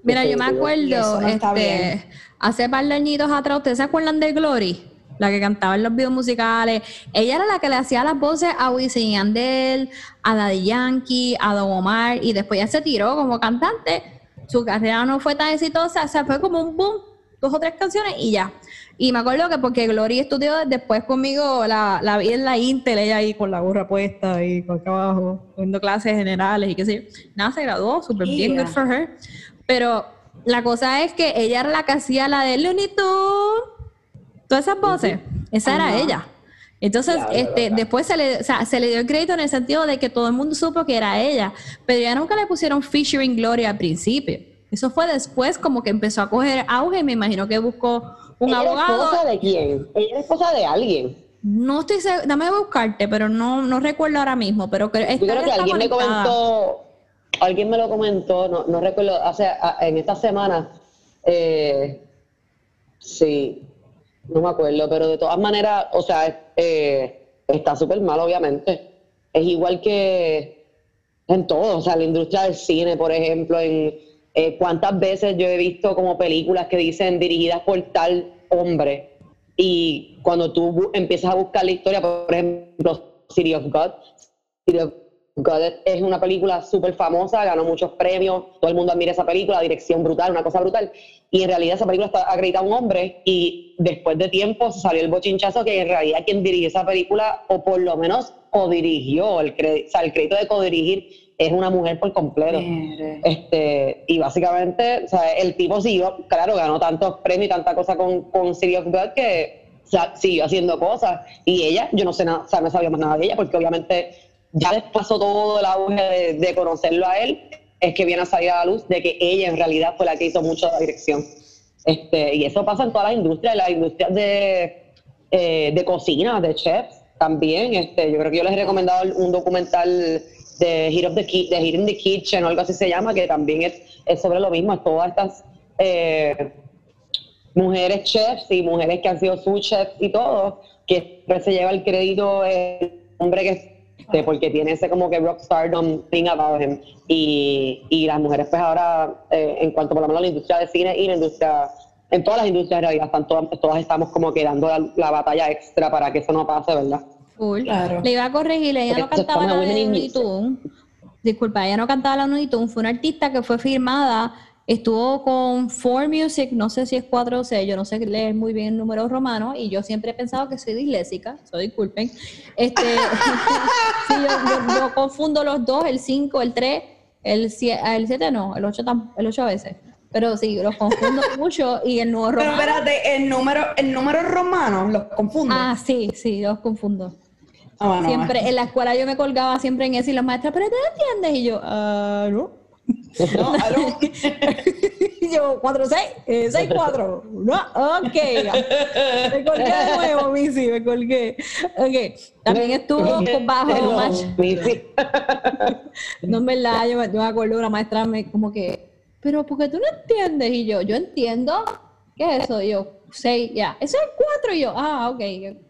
Mira, yo me acuerdo, no este, hace par de añitos atrás, ¿ustedes se acuerdan de Glory? La que cantaba en los videos musicales. Ella era la que le hacía las voces a Wisin y Yandel, a Daddy Yankee, a Don Omar, y después ya se tiró como cantante. Su carrera no fue tan exitosa, o sea, fue como un boom, dos o tres canciones y ya. Y me acuerdo que porque Glory estudió después conmigo, la, la vi en la Intel, ella ahí con la gorra puesta y con acá abajo, viendo clases generales y qué sé yo. Nada, se graduó, súper bien, good for her. Pero la cosa es que ella era la que hacía la de Looney Tunes, todas esas voces, esa era ella. Entonces, este, después se le, o sea, se le dio el crédito en el sentido de que todo el mundo supo que era ella, pero ya nunca le pusieron featuring Gloria al principio. Eso fue después como que empezó a coger auge y me imagino que buscó un ¿Ella ¿Es abogado. esposa de quién? Ella es esposa de alguien. No estoy segura, dame a buscarte, pero no, no recuerdo ahora mismo, pero Yo creo que alguien me comentó, alguien me lo comentó, no, no recuerdo, hace, en esta semana, eh, sí, no me acuerdo, pero de todas maneras, o sea, eh, está súper mal, obviamente. Es igual que en todo, o sea, la industria del cine, por ejemplo, en eh, cuántas veces yo he visto como películas que dicen dirigidas por tal hombre y cuando tú empiezas a buscar la historia, por ejemplo, City of God, City of God es una película súper famosa, ganó muchos premios, todo el mundo admira esa película, dirección brutal, una cosa brutal. Y en realidad esa película está acreditada a un hombre y después de tiempo salió el bochinchazo que en realidad quien dirigió esa película, o por lo menos codirigió, el, o sea, el crédito de codirigir es una mujer por completo. Mire. Este, y básicamente, o sea, el tipo siguió, claro, ganó tantos premios y tanta cosa con, con City of God que o sea, siguió haciendo cosas. Y ella, yo no sé nada, o sea, no sabía más nada de ella, porque obviamente ya les pasó todo el auge de, de conocerlo a él. es que viene a salir a la luz de que ella en realidad fue la que hizo mucho de la dirección. Este, y eso pasa en todas las industrias, las industrias de, eh, de cocina, de chefs también. Este, yo creo que yo les he recomendado un documental de Hit, of the de in the Kitchen o algo así se llama, que también es, es sobre lo mismo, es todas estas eh, mujeres chefs y mujeres que han sido sous chefs y todo, que se lleva el crédito el hombre que este, porque tiene ese como que rock stardom thing about him. Y, y las mujeres pues ahora eh, en cuanto por lo menos a la industria de cine y la industria en todas las industrias en realidad están todas, todas estamos como que dando la, batalla extra para que eso no pase, ¿verdad? Claro. Le iba a corregir, ella no cantaba la de Disculpa, ella no cantaba la Looney Fue una artista que fue firmada Estuvo con Four Music, no sé si es 4 o 6, yo no sé leer muy bien números romanos y yo siempre he pensado que soy disléxica, so disculpen. Este, sí, yo, confundo los dos, el 5, el 3, el 7 no, el 8 el 8 a veces. Pero sí, los confundo mucho y el número romano. Pero espérate, el número, el número romano los confundo. Ah, sí, sí, los confundo. Ah, siempre, en la escuela yo me colgaba siempre en eso y los maestros, pero ¿te entiendes? Y yo, ah, no. No, yo, 4, 6, 6, 4. No, ok. Me colgué de nuevo, Missy, me colgué. Ok. También estuvo bajo match. no, en verdad, yo, yo me acuerdo una maestra me como que, pero ¿por qué tú no entiendes? Y yo, yo entiendo. ¿Qué es eso? Y yo, 6, ya. Eso es 4. Y yo, ah, ok.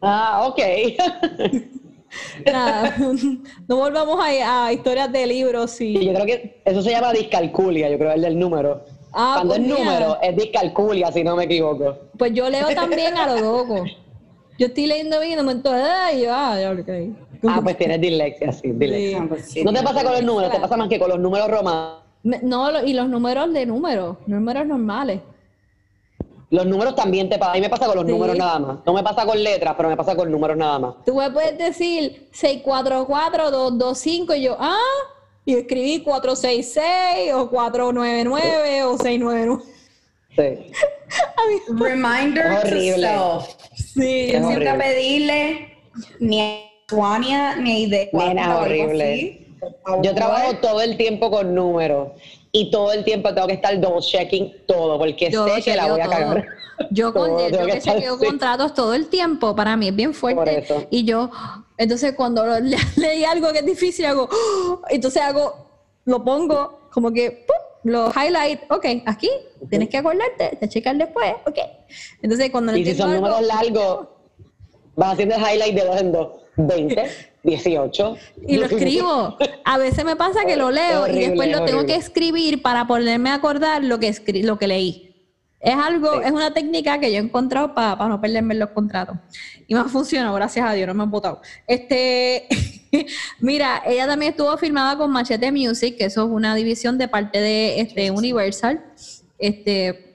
Ah, ok. Nada, no volvamos a, historias de libros. Y... Yo creo que eso se llama discalculia, yo creo, el del número. Ah, Cuando pues es número, es discalculia, si no me equivoco. Pues yo leo también a lo loco. Yo estoy leyendo bien y de momento, y yo, ah, ya okay. Ah, pues tienes dislexia, sí, dislexia. Ah, pues no te pasa con los números, te pasa más que con los números romanos. No, y los números de números, números normales. Los números también te pasa. A mí me pasa con los números nada más. No me pasa con letras, pero me pasa con números nada más. Tú me puedes decir 644-225 y yo, ah, y escribí 466 o 499 o 699. Sí. Reminder to self. Sí. Nunca pedirle ni a Juania ni de Nena, horrible. Yo trabajo todo el tiempo con números y todo el tiempo tengo que estar double checking todo porque sé que la voy a cagar. Yo con yo que, que chequeo contratos todo el tiempo, para mí es bien fuerte. Y yo, entonces cuando leí algo que es difícil, hago, entonces hago, lo pongo como que, lo highlight, ok, aquí, tienes que acordarte, te checar después, ok. Entonces cuando... Y si son números largos, vas haciendo el highlight de dos en dos, 20. 18. Y lo escribo. A veces me pasa que lo leo y después lo tengo que escribir para poderme acordar lo que, lo que leí. Es algo, es una técnica que yo he encontrado para, no perderme los contratos. Y me ha funcionado, gracias a Dios, no me han votado. Este, mira, ella también estuvo firmada con Machete Music, que eso es una división de parte de este, Universal. Este,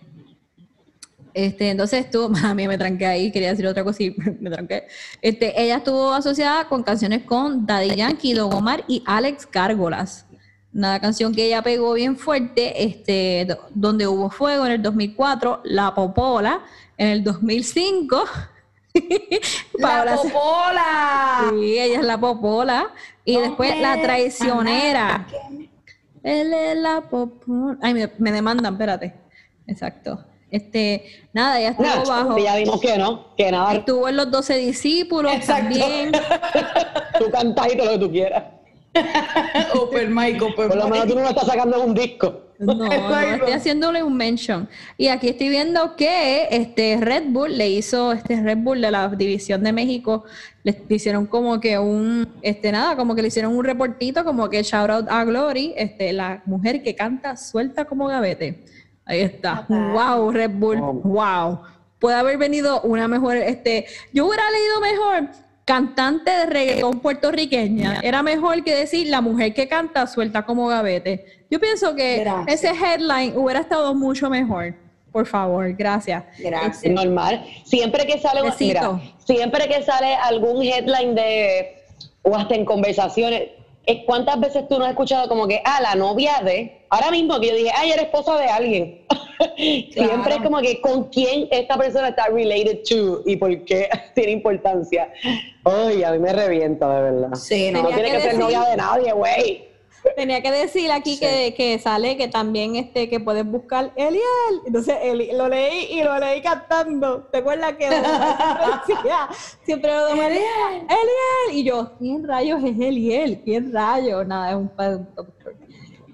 este, entonces estuvo, a mí me tranqué ahí, quería decir otra cosa y me tranqué. Este, ella estuvo asociada con canciones con Daddy Yankee, Don Omar y Alex Gárgolas. Una canción que ella pegó bien fuerte, este, donde hubo fuego en el 2004, La Popola en el 2005. ¡La Popola! Sí, ella es la Popola. Y después La Traicionera. Él es la Popola. Ay, me, me demandan, espérate. Exacto. Este, nada, ya estuvo bajo. Ya vimos que no, que nada. Estuvo en los 12 discípulos también. tú cantas y todo lo que tú quieras. open mic, open Por lo menos tú no me estás sacando un disco. No, no, estoy haciéndole un mention. Y aquí estoy viendo que este Red Bull le hizo, este Red Bull de la División de México, le hicieron como que un, este nada, como que le hicieron un reportito, como que shout out a Glory, este, la mujer que canta suelta como gavete. Ahí está. Wow, Red Bull. Wow. Puede haber venido una mejor, este, yo hubiera leído mejor cantante de reggaetón puertorriqueña. Era mejor que decir la mujer que canta suelta como gavete. Yo pienso que ese headline hubiera estado mucho mejor. Por favor, gracias. Gracias. Normal. Siempre que sale, mira, siempre que sale algún headline de o hasta en conversaciones, ¿cuántas veces tú no has escuchado como que, ah, la novia de, ahora mismo que yo dije, ay, eres esposa de alguien? Siempre es como que con quién esta persona está related to y por qué tiene importancia. Ay, a mí me revienta, de verdad. Sí, no, tiene que, ser novia de nadie, güey. Tenía que decir aquí que, que, sale que también este que puedes buscar Eliel. Entonces lo leí y lo leí cantando. ¿Te acuerdas que decía, siempre lo Eliel. Eliel. Y yo, ¿quién rayos es Eliel? ¿Quién rayos? Nada, es un,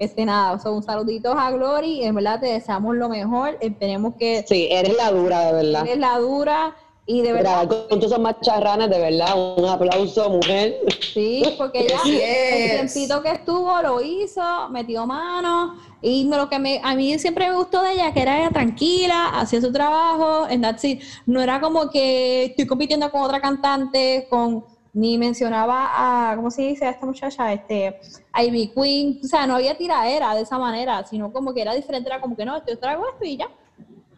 este nada, son un saludito a Glory, en verdad te deseamos lo mejor, esperemos que... Sí, eres la dura, de verdad. Eres la dura, y de verdad. con todas esas macharranas, de verdad, un aplauso, mujer. Sí, porque ella, el tiempito que estuvo, lo hizo, metió mano. Y lo que me, a mí siempre me gustó de ella, que era tranquila, hacía su trabajo, en that's No era como que estoy compitiendo con otra cantante, con ni mencionaba a, ¿cómo se dice? A esta muchacha, este, Ivy Queen. O sea, no había tiraera de esa manera, sino como que era diferente, era como que no, yo traigo esto y ya.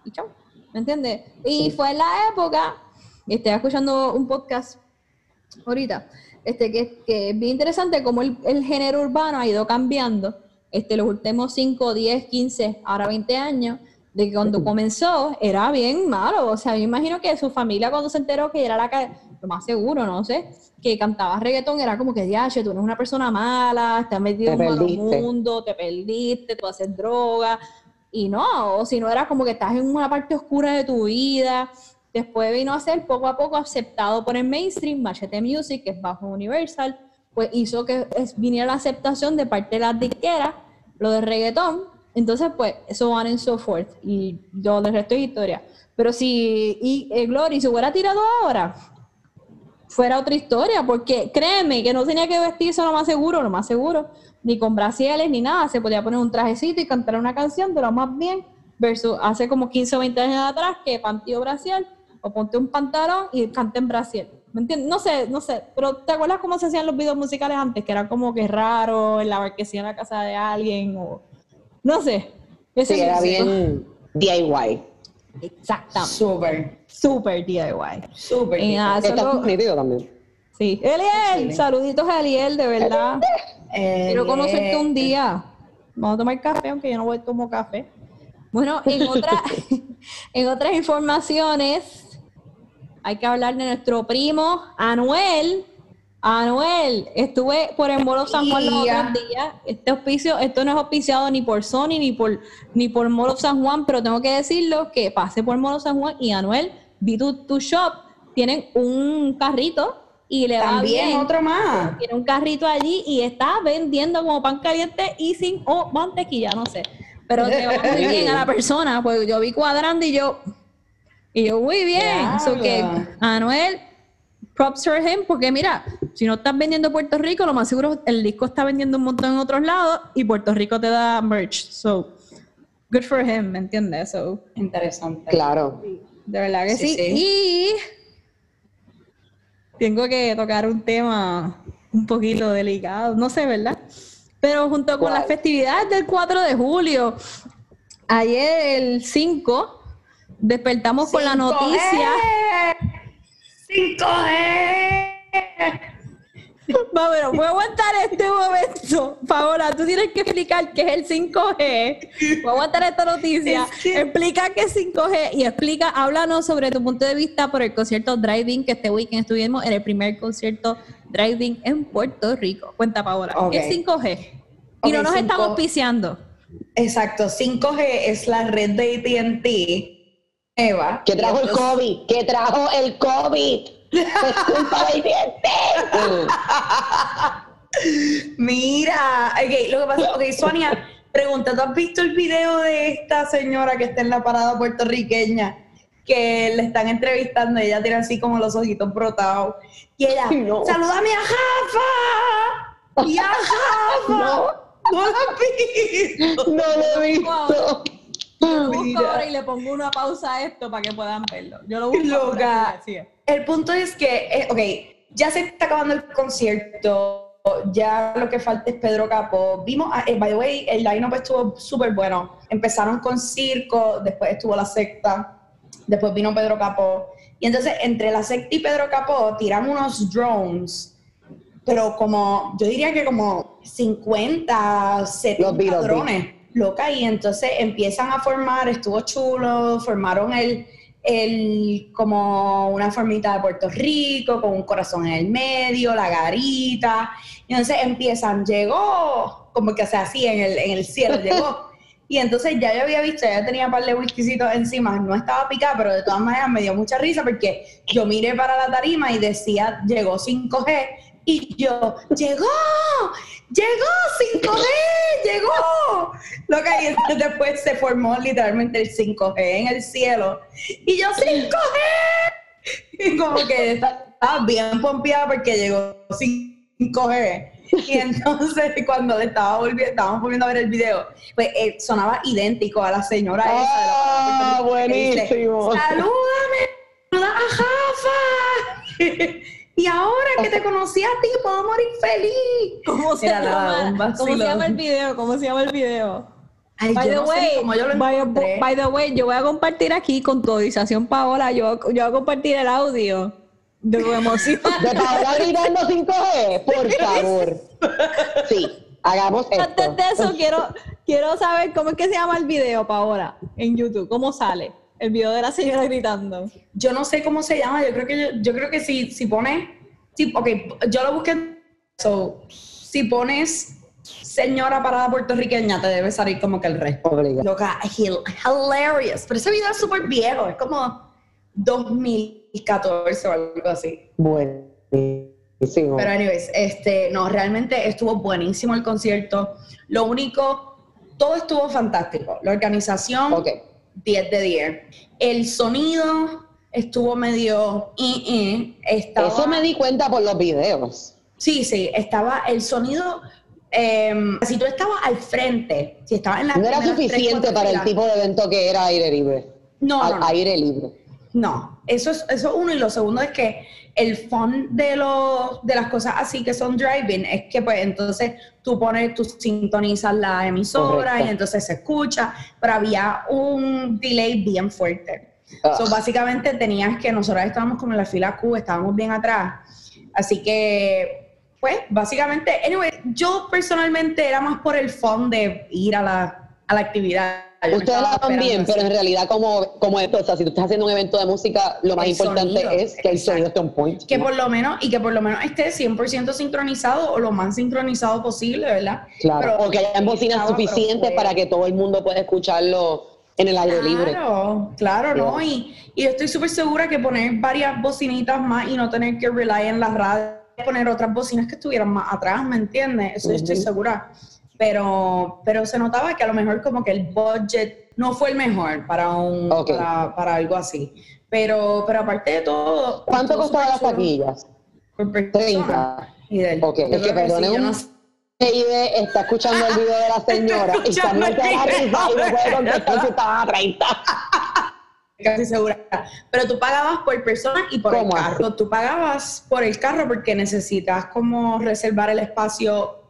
Y chao. ¿Me entiendes? Y fue en la época, estoy escuchando un podcast ahorita, este, que, que es bien interesante como el, el, género urbano ha ido cambiando este, los últimos 5, 10, 15, ahora 20 años, de que cuando comenzó era bien malo. O sea, yo imagino que su familia cuando se enteró que era la que, lo más seguro, no sé, que cantaba reggaetón, era como que, diache, tú eres una persona mala, estás metido en un mundo, te perdiste, tú haces droga. Y no, o si no era como que estás en una parte oscura de tu vida. Después vino a ser poco a poco aceptado por el mainstream, Machete Music, que es bajo Universal, pues hizo que viniera la aceptación de parte de las disqueras, lo de reggaetón. Entonces, pues, eso van en so forth. Y yo les resto historia. Pero si y, eh, Glory se hubiera tirado ahora, fuera otra historia, porque créeme que no tenía que vestirse lo más seguro, lo más seguro ni con brasieles ni nada, se podía poner un trajecito y cantar una canción de lo más bien, versus hace como 15 o 20 años atrás que pantío brasiel o ponte un pantalón y cante en brasiel. ¿Me entiendes? No sé, no sé, pero ¿te acuerdas cómo se hacían los videos musicales antes? Que era como que raro, en la marquesina en la casa de alguien o... No sé. sí, era bien DIY. Exactamente. Súper. Súper DIY. Súper. Está también. Sí. Eliel, saluditos a Eliel, de verdad. Quiero conocerte un día. Vamos a tomar café, aunque yo no voy a tomar café. Bueno, en, otra, en otras informaciones, hay que hablar de nuestro primo Anuel. Anuel, estuve por el Molo San Juan los otros días. Este auspicio, esto no es auspiciado ni por Sony ni por ni por Molo San Juan, pero tengo que decirlo que pasé por Molo San Juan y Anuel, vi tu, tu shop, tienen un carrito y le También va bien. otro más. Tiene un carrito allí y está vendiendo como pan caliente y sin o mantequilla, no sé. Pero te va muy bien a la persona, pues yo vi cuadrando y yo, y yo, muy bien. Eso que, Anuel, props for him, porque mira, si no estás vendiendo Puerto Rico, lo más seguro el disco está vendiendo un montón en otros lados y Puerto Rico te da merch. So, good for him, ¿me entiendes? So, Interesante. Claro. De verdad que sí. Y tengo que tocar un tema un poquito delicado, no sé, ¿verdad? Pero junto con las festividades del 4 de julio, ayer el 5, despertamos con la noticia. 5G. Bueno, voy a aguantar este momento. Paola, tú tienes que explicar qué es el 5G. Voy a aguantar esta noticia. Explica qué es 5G y explica, háblanos sobre tu punto de vista por el concierto Driving que este weekend estuvimos en el primer concierto Driving en Puerto Rico. Cuenta, Paola, ¿qué es 5G? Y no nos estamos piciando. Exacto, 5G es la red de ATT. Eva. ¿Qué trajo el COVID? ¿Qué trajo el COVID? Mira, ok, lo que pasa, ok, Sonia, pregunta, ¿tú has visto el video de esta señora que está en la parada puertorriqueña? Que le están entrevistando, ella tiene así como los ojitos brotados. Y ella, ¡saludame a Jafa! ¡Y a Jafa! No. ¿No visto? No lo he visto. Yo busco ahora y le pongo una pausa a esto para que puedan verlo. Yo lo busco Loca. El punto es que, eh, ok, ya se está acabando el concierto, ya lo que falta es Pedro Capó. Vimos, eh, by the way, el line-up estuvo súper bueno. Empezaron con Circo, después estuvo la secta, después vino Pedro Capó. Y entonces, entre la secta y Pedro Capó, tiran unos drones, pero como, yo diría que como 50, 70 drones loca y entonces empiezan a formar, estuvo chulo, formaron el, el, como una formita de Puerto Rico, con un corazón en el medio, la garita, y entonces empiezan, llegó como que, o sea, así en el, en el cielo, llegó. Y entonces ya yo había visto, ya tenía un par de whiskycitos encima, no estaba picada, pero de todas maneras me dio mucha risa porque yo miré para la tarima y decía, llegó 5G, y yo, llegó, llegó 5G, llegó. Lo que ahí después se formó literalmente el 5G en el cielo. Y yo, 5G. Y como que estaba bien pompeada porque llegó 5G. Y entonces cuando le estaba volviendo, estábamos volviendo a ver el video, pues eh, sonaba idéntico a la señora esa. Ah, buenísimo. Salúdame, saluda a Jafa. y ahora que te conocí a ti, puedo morir feliz. ¿Cómo se, Era llama, ¿Cómo se llama el video? ¿Cómo se llama el video? Ay, By yo the, no way, by, the way, yo voy a compartir aquí con tu autorización, Paola, yo, yo voy a compartir el audio de tu emoción. De Paola gritando 5G, por favor. Sí, hagamos Antes esto. de eso, quiero, quiero saber cómo es que se llama el video, Paola, en YouTube. ¿Cómo sale el video de la señora gritando? Yo no sé cómo se llama, yo creo que yo, yo creo que si, si pones, si, ok, yo lo busqué, so, si pones señora parada puertorriqueña, te debe salir como que el resto. Obligado. Loca, hil- hilarious, pero ese video es súper viejo, es como 2014 o algo así. Buenísimo. Pero anyways, este, no, realmente estuvo buenísimo el concierto. Lo único, todo estuvo fantástico. La organización, Ok. 10 de 10. El sonido estuvo medio... estaba, Eso me di cuenta por los videos. Sí, sí, estaba el sonido... em, si tú estabas al frente, si estabas en la No era suficiente para el tipo de evento que era aire libre. No, Al no, no. aire libre. No, eso es, eso es uno. Y lo segundo es que el fun de, los, de las cosas así que son driving es que pues entonces tú pones, tú sintonizas la emisora Correcto. y entonces se escucha, pero había un delay bien fuerte. Ah. So, básicamente tenías que, nosotros estábamos como en la fila Q, estábamos bien atrás. Así que, pues, básicamente, anyway, yo personalmente era más por el fun de ir a la, a la actividad. Yo Ustedes la van bien, pero en realidad como, como esto, o sea, si tú estás haciendo un evento de música, lo más El importante sonido, es que el sonido esté on point. que por lo menos y que por lo menos esté 100% sincronizado o lo más sincronizado posible, ¿verdad? Claro, Pero- o que hayan bocinas suficientes para que todo el mundo pueda escucharlo en el aire libre. Claro, claro, ¿no? Y, y yo estoy súper segura que poner varias bocinitas más y no tener que rely en la radio, poner otras bocinas que estuvieran más atrás, ¿me entiendes? Eso yo estoy segura. Pero, pero se notaba que a lo mejor como que el budget no fue el mejor para un Ok. para, para algo así. Pero, pero aparte de todo. ¿Cuánto costaban las taquillas? por persona. 30. Y del- Ok, es que perdone un no sé. Está escuchando el video de la señora y está muerta la risa y no de puede contestar si estaba a 30. casi segura. Pero tú pagabas por persona y por el ¿Cómo carro. Tú pagabas por el carro porque necesitas como reservar el espacio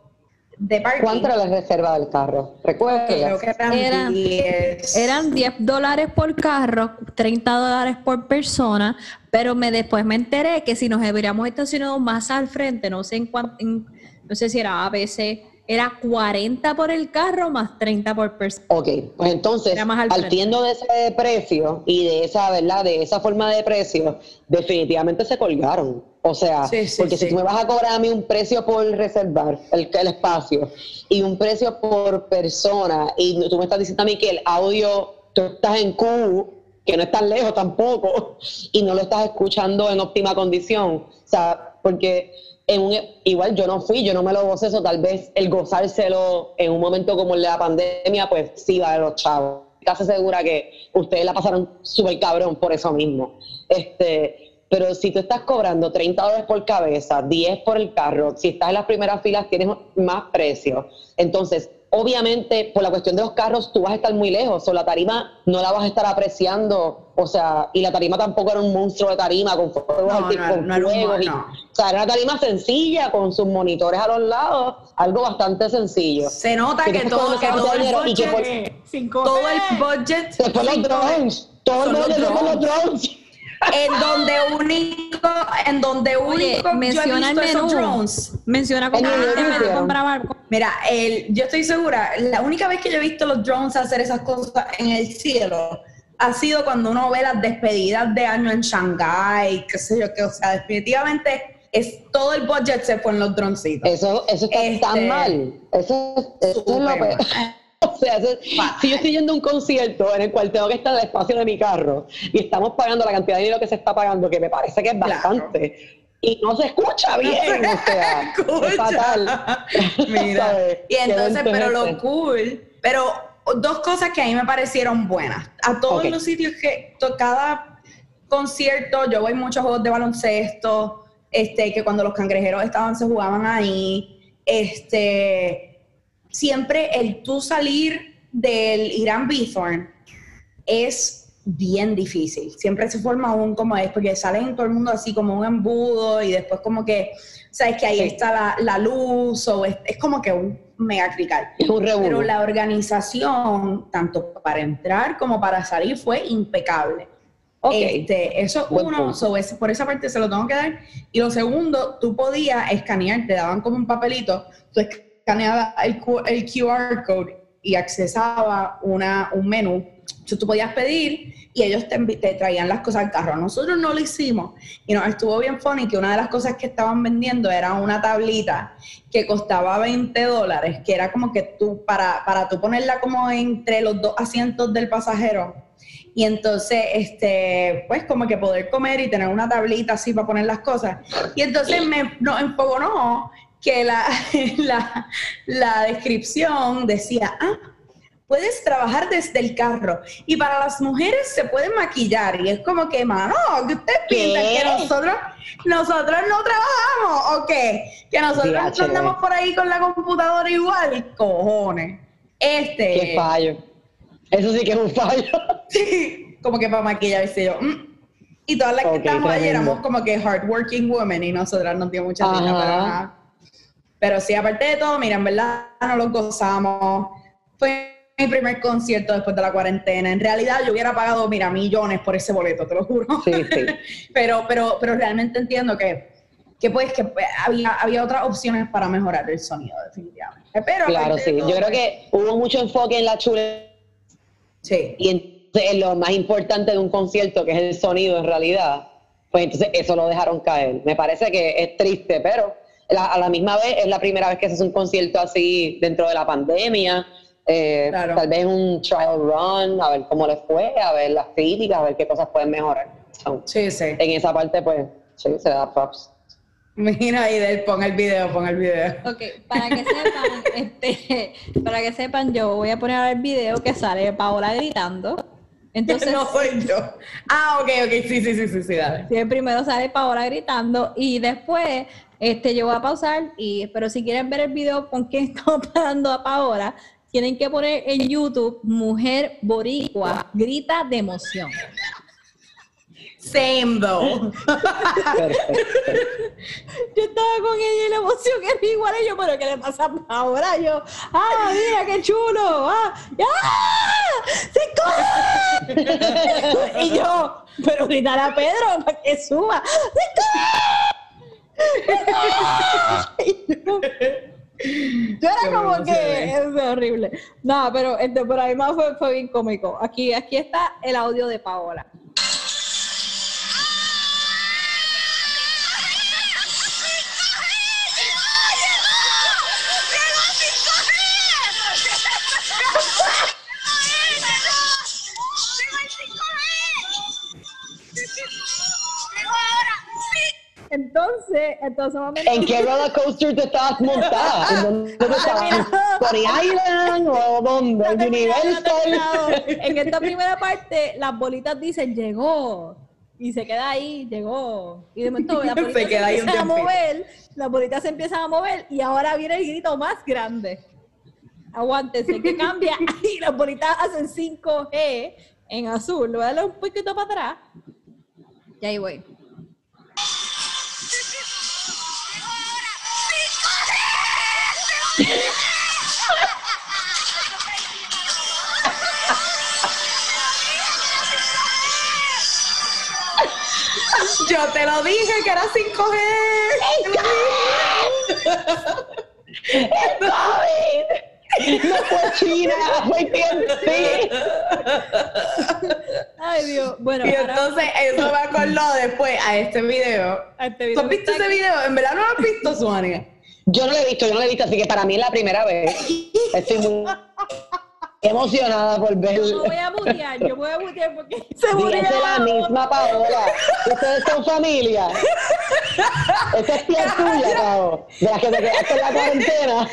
de parking. ¿Cuánto era la reserva del carro? ¿Recuerdas? Creo que eran, Eran- 10. Eran 10 dólares por carro, 30 dólares por persona, pero me después me enteré que si nos hubiéramos estacionado más al frente, no sé en cuánto, no sé si era a veces, era 40 por el carro más 30 por persona. Ok, pues entonces, Era más al frente. partiendo de ese precio y de esa, ¿verdad? De esa forma de precio, definitivamente se colgaron. O sea, Sí, sí, porque sí. si tú me vas a cobrar a mí un precio por reservar el, el espacio y un precio por persona y tú me estás diciendo a mí que el audio, tú estás en Q, que no estás lejos tampoco, y no lo estás escuchando en óptima condición. O sea, porque en un, igual yo no fui, yo no me lo gocé eso, tal vez el gozárselo en un momento como el de la pandemia, pues sí va de los chavos. Casi segura que ustedes la pasaron súper cabrón por eso mismo. Este, pero si tú estás cobrando 30 dólares por cabeza, 10 por el carro, si estás en las primeras filas tienes más precio. Entonces, obviamente, por la cuestión de los carros, tú vas a estar muy lejos, o la tarima no la vas a estar apreciando, o sea, y la tarima tampoco era un monstruo de tarima con fuegos, No, no, con no y- o sea, era una tarima sencilla con sus monitores a los lados, algo bastante sencillo. Se nota que todo, que todo el dinero y que por- budget, todo el budget Después los drones, todo el los mundo después los drones. En donde único, en donde Oye, único yo he menciona el visto esos menú. drones. Menciona cómo el me compraba. Mira, el, yo estoy segura, la única vez que yo he visto los drones hacer esas cosas en el cielo ha sido cuando uno ve las despedidas de año en Shanghái, qué sé yo, que, o sea, definitivamente es todo el budget se fue en los droncitos. Eso, eso está Este, tan mal. Eso, eso es lo peor. O sea, si yo estoy yendo a un concierto en el cual tengo que estar en el espacio de mi carro y estamos pagando la cantidad de dinero que se está pagando, que me parece que es Claro. bastante, y no se escucha bien, o sea, Escucha. es fatal. Mira. ¿Sabes? Y entonces, pero lo cool, pero dos cosas que a mí me parecieron buenas. A todos los sitios que, cada concierto, yo voy a muchos juegos de baloncesto, este, que cuando los cangrejeros estaban se jugaban ahí, este, siempre el tú salir del Irán Bithorn es bien difícil. Siempre se forma un como es, porque salen todo el mundo así como un embudo y después como que, sabes que ahí Sí. está la, la luz o es, es como que un mega crical. Es un revuelo. Pero la organización, tanto para entrar como para salir, fue impecable. Ok. Este, eso Buen uno, punto. so, es- por esa parte se lo tengo que dar. Y lo segundo, tú podías escanear, te daban como un papelito, tú escaneabas el, el QR code y accesaba una, un menú. Entonces, tú podías pedir y ellos te, te traían las cosas al carro. Nosotros no lo hicimos y nos estuvo bien funny que una de las cosas que estaban vendiendo era una tablita que costaba 20 dólares, que era como que tú, para, para tú ponerla como entre los dos asientos del pasajero, y entonces, este, pues como que poder comer y tener una tablita así para poner las cosas. Y entonces me nos enfogonó que la, la, la descripción decía, ah, puedes trabajar desde el carro. Y para las mujeres se pueden maquillar. Y es como que, mano, que ustedes piensan que nosotros, nosotros no trabajamos, ¿o qué? Que nosotros no andamos por ahí con la computadora igual. Cojones. Este. Qué fallo. Eso sí que es un fallo. Sí, como que para maquillarse yo. mm. Y todas las que Ok, estábamos tremendo. éramos como que hardworking women y nosotras no dio mucha Ajá. pero nada. Pero sí, aparte de todo, mira, en verdad no lo gozamos. Fue mi primer concierto después de la cuarentena. En realidad yo hubiera pagado, mira, millones por ese boleto, te lo juro. Sí, sí. pero, pero, pero realmente entiendo que, que pues que pues, había, había otras opciones para mejorar el sonido, definitivamente. Pero Claro, sí. todo, Yo creo que hubo mucho enfoque en la chuleta Sí. y entonces en lo más importante de un concierto, que es el sonido en realidad, pues entonces eso lo dejaron caer. Me parece que es triste, pero la- a la misma vez es la primera vez que se hace un concierto así dentro de la pandemia. Eh, Claro. Tal vez un trial run, a ver cómo les fue, a ver las críticas, a ver qué cosas pueden mejorar. So, Sí, sí. en esa parte, pues, sí, se da props. Mira ahí, del, pon el video, pon el video. Ok, para que sepan, este, para que sepan, yo voy a poner ahora el video que sale Paola gritando. Entonces, no soy yo. Ah, ok, ok, sí, sí, sí, sí, sí, dale. sí, primero sale Paola gritando y después este, yo voy a pausar, y, pero si quieren ver el video con quién estamos parando a Paola, tienen que poner en YouTube Mujer Boricua grita de emoción. Same though. Yo estaba con ella y la emoción era igual a yo, pero ¿qué le pasa a Paola? Yo, ah, mira qué chulo, ah, ¡ah! ¡Se corre! y yo, pero gritar a Pedro para que suba, ¡se corre! Yo, era Qué como que es horrible. No, pero este, por ahí más fue, fue bien cómico. Aquí, aquí está el audio de Paola. Entonces, entonces un momento- ¿En qué roller coaster te estabas montada? ¿En dónde te estabas? ¿Coney Island o dónde? ¿En. Universal? En esta primera parte, las bolitas dicen llegó. Y se queda ahí, llegó. Y de momento las Se bolitas se, queda ahí un empiezan a mover, las bolitas se empiezan a mover y ahora viene el grito más grande. Aguántense, que cambia. Y las bolitas hacen 5G en azul. Lo voy a darle un poquito para atrás. Y ahí voy. Yo te lo dije que era 5G. ¡COVID! No fue China, fue TNT. Ay, Ay, Dios. Bueno, Y ahora- entonces eso me acordó después a este video. a este ¿Tú video has visto ese video? ¿En verdad no lo has visto, Suania? Yo no lo he visto, yo no lo he visto, así que para mí es la primera vez. Estoy muy emocionada por ver. Yo me voy a mutear, yo voy a mutear porque se murió. Díganse la misma Paola. Ustedes son familia. Esa es tía tuya, Pao. De las que te quedaste en la cuarentena.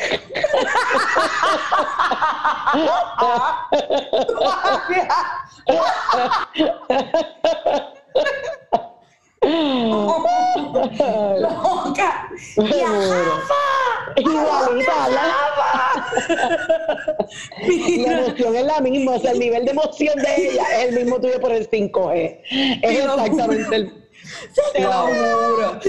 ¡Loca! ¡Y a! Igualita, la, la emoción es la misma, o sea, el nivel de emoción de ella es el mismo tuyo por el 5G. Es exactamente el. Te lo juro.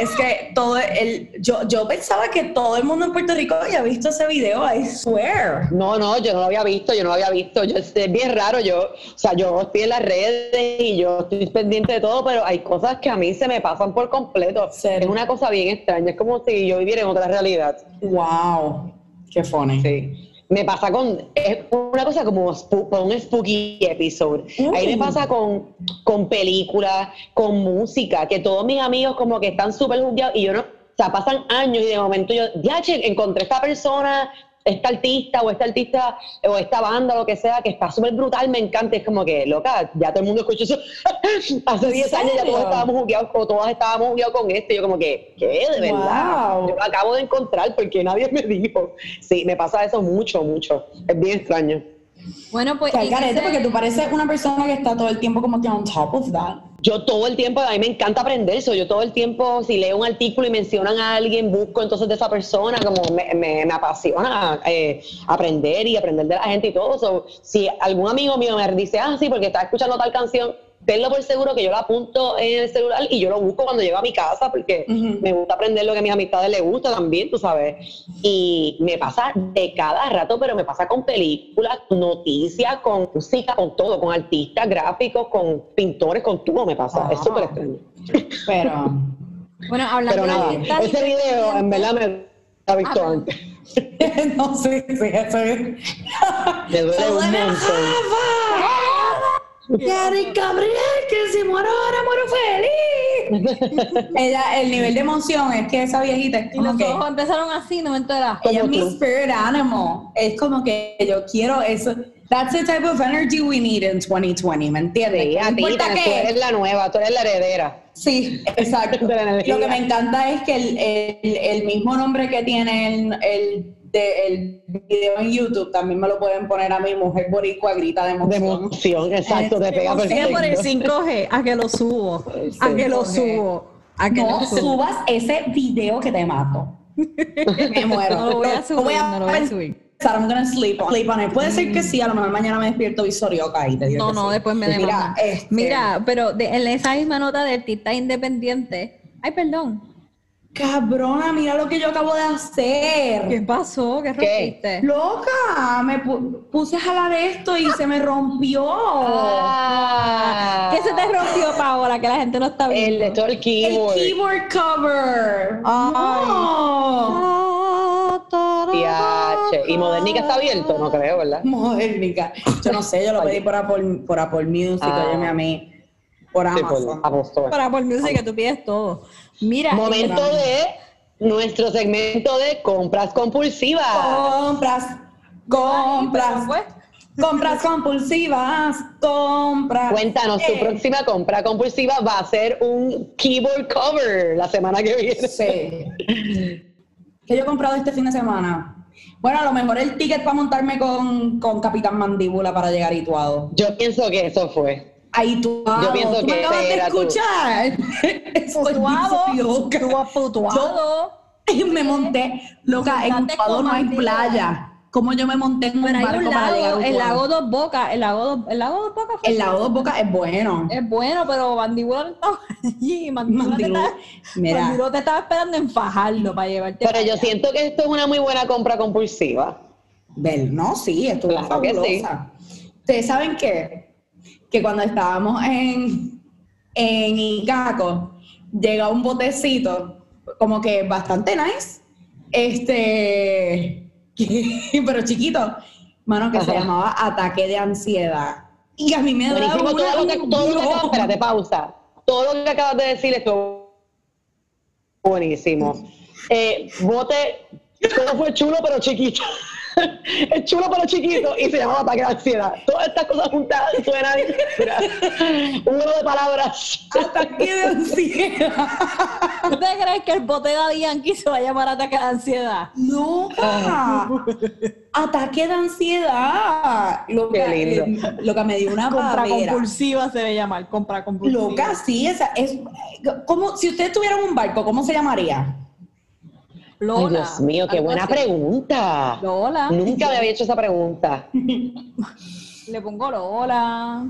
Es que todo el... Yo, yo pensaba que todo el mundo en Puerto Rico había visto ese video, I swear. No, no, yo no lo había visto, yo no lo había visto. Yo, es bien raro, yo, o sea, yo estoy en las redes y yo estoy pendiente de todo, pero hay cosas que a mí se me pasan por completo. ¿Serio? Es una cosa bien extraña, es como si yo viviera en otra realidad. Wow. Qué funny. Sí. Me pasa con, es una cosa como con un spooky episode. Ahí me pasa con, con películas, con música, que todos mis amigos como que están súper juzgados y yo no, o sea, pasan años y de momento yo, ya, che, encontré esta persona, esta artista o esta artista o esta banda, lo que sea, que está súper brutal, me encanta. Es como que, loca, ya todo el mundo escuchó eso. Hace 10 años ya todos estábamos jugueados, o todas estábamos jugueados con esto. Y yo como que, ¿qué? De verdad. Wow. Yo lo acabo de encontrar porque nadie me dijo. Sí, me pasa eso mucho, mucho. Es bien extraño. Bueno, pues. Que ese- porque tú pareces una persona que está todo el tiempo como que on top of that. Yo todo el tiempo, a mí me encanta aprender eso. Yo todo el tiempo, si leo un artículo y mencionan a alguien, busco entonces de esa persona, como me, me- me apasiona eh, aprender y aprender de la gente y todo. So, si algún amigo mío me dice, ah, sí, porque está escuchando tal canción, tenlo por seguro que yo la apunto en el celular y yo lo busco cuando llego a mi casa porque me gusta aprender lo que a mis amistades les gusta también, tú sabes. Y me pasa de cada rato, pero me pasa con películas, noticias, con música, con todo, con artistas gráficos, con pintores, con todo me pasa. Es súper extraño. Pero. Bueno, hablando Pero de nada, ese video en verdad me ha visto Ah, antes. no sé, sí, eso es. Me duele un ¡Saludame a montón. Yari Gabriel, que si muero ahora muero feliz. Ella, el nivel de emoción es que esa viejita es Y como los que. ojos empezaron así, no me enteras. Ella es mi spirit animal. Es como que yo quiero eso. That's the type of energy we need in 2020, ¿me entiendes? Sí, No a ti, importa Tana, tú qué. eres la nueva, tú eres la heredera. Sí, exacto. Lo que me encanta es que el, el- el mismo nombre que tiene el, el, de- el video en YouTube también me lo pueden poner a mi mujer boricua grita de De emoción. emoción, exacto, te pega emoción. Sigue por el perfecto. 5G, a que lo subo. A que lo 5G. subo. A que No lo subo. subas ese video que te mato. Me muero. No lo voy a subir, no lo voy a subir. I'm gonna sleep on, sleep on it. Puede ser que sí, a lo mejor mañana me despierto visorioca y te digo No, que no, sí. después me Mira, este, Mira, pero de- en esa misma nota de artista independiente. Ay, perdón. Cabrona, mira lo que yo acabo de hacer. ¿Qué pasó? ¿Qué ¿Qué? rompiste? Loca, me pu- puse a jalar esto y se me rompió. Ah, ¿Qué se te rompió, Paola? Que la gente no está El viendo. de todo el el keyboard. keyboard cover. Ay. No. ¿Y Modernica está abierto? No creo, ¿verdad? Modernica. Yo no sé, yo lo pedí por Apple, por Apple Music, Ah. óyeme a mí. Por Sí, por Amazon. music que tú pides todo. Mira, Momento de nuestro segmento de compras compulsivas. Compras, compras, Pues, compras compulsivas, compras. Cuéntanos, tu Eh, próxima compra compulsiva va a ser un keyboard cover la semana que viene. Sí. ¿Qué yo he comprado este fin de semana? Bueno, a lo mejor el ticket para montarme con, con Capitán Mandíbula para llegar a Ituado. Yo pienso que eso fue. A Ituado. Yo pienso ¿Tú que me acabas de tú. escuchar. Tú putuado. Yo me monté, loca, en con no hay playa. ¿Cómo yo me monté en un barco un para llegar a el lago Dos Bocas, el lago Dos, el lago Dos Bocas El lago Dos Bocas es bueno. es bueno, pero Mandíbula no estaba allí. Mandíbula, te mira. Te estaba esperando en fajarlo para llevarte. Pero para yo allá. siento que esto es una muy buena compra compulsiva. Del, no, sí, estuvo Claro que sí. fabulosa. Ustedes saben qué? Que cuando estábamos en, en Icaco, llega un botecito, como que bastante nice, este, que- pero chiquito, mano, que se llamaba Ataque de Ansiedad. Y a mí me da Buenísimo, una- todo lo que, todo lo que acabas, no. espérate, pausa. Todo lo que acabas de decir estuvo buenísimo. Eh, bote, todo fue chulo pero chiquito. Es chulo pero chiquito y se llamaba ataque de ansiedad. Todas estas cosas juntas suenan un juego de palabras. Ataque de ansiedad. ¿Tú te crees que el bote de Yankee se va a llamar ataque de ansiedad? No, ataque de ansiedad. Loca, Qué lindo. eh, loca, me dio una Compra babera. compulsiva se debe llamar, compra compulsiva. Loca, sí, esa es como si ustedes tuvieran un barco, ¿cómo se llamaría? Ay. Dios mío, qué buena así. pregunta. Lola. Nunca me había hecho esa pregunta. Le pongo Lola.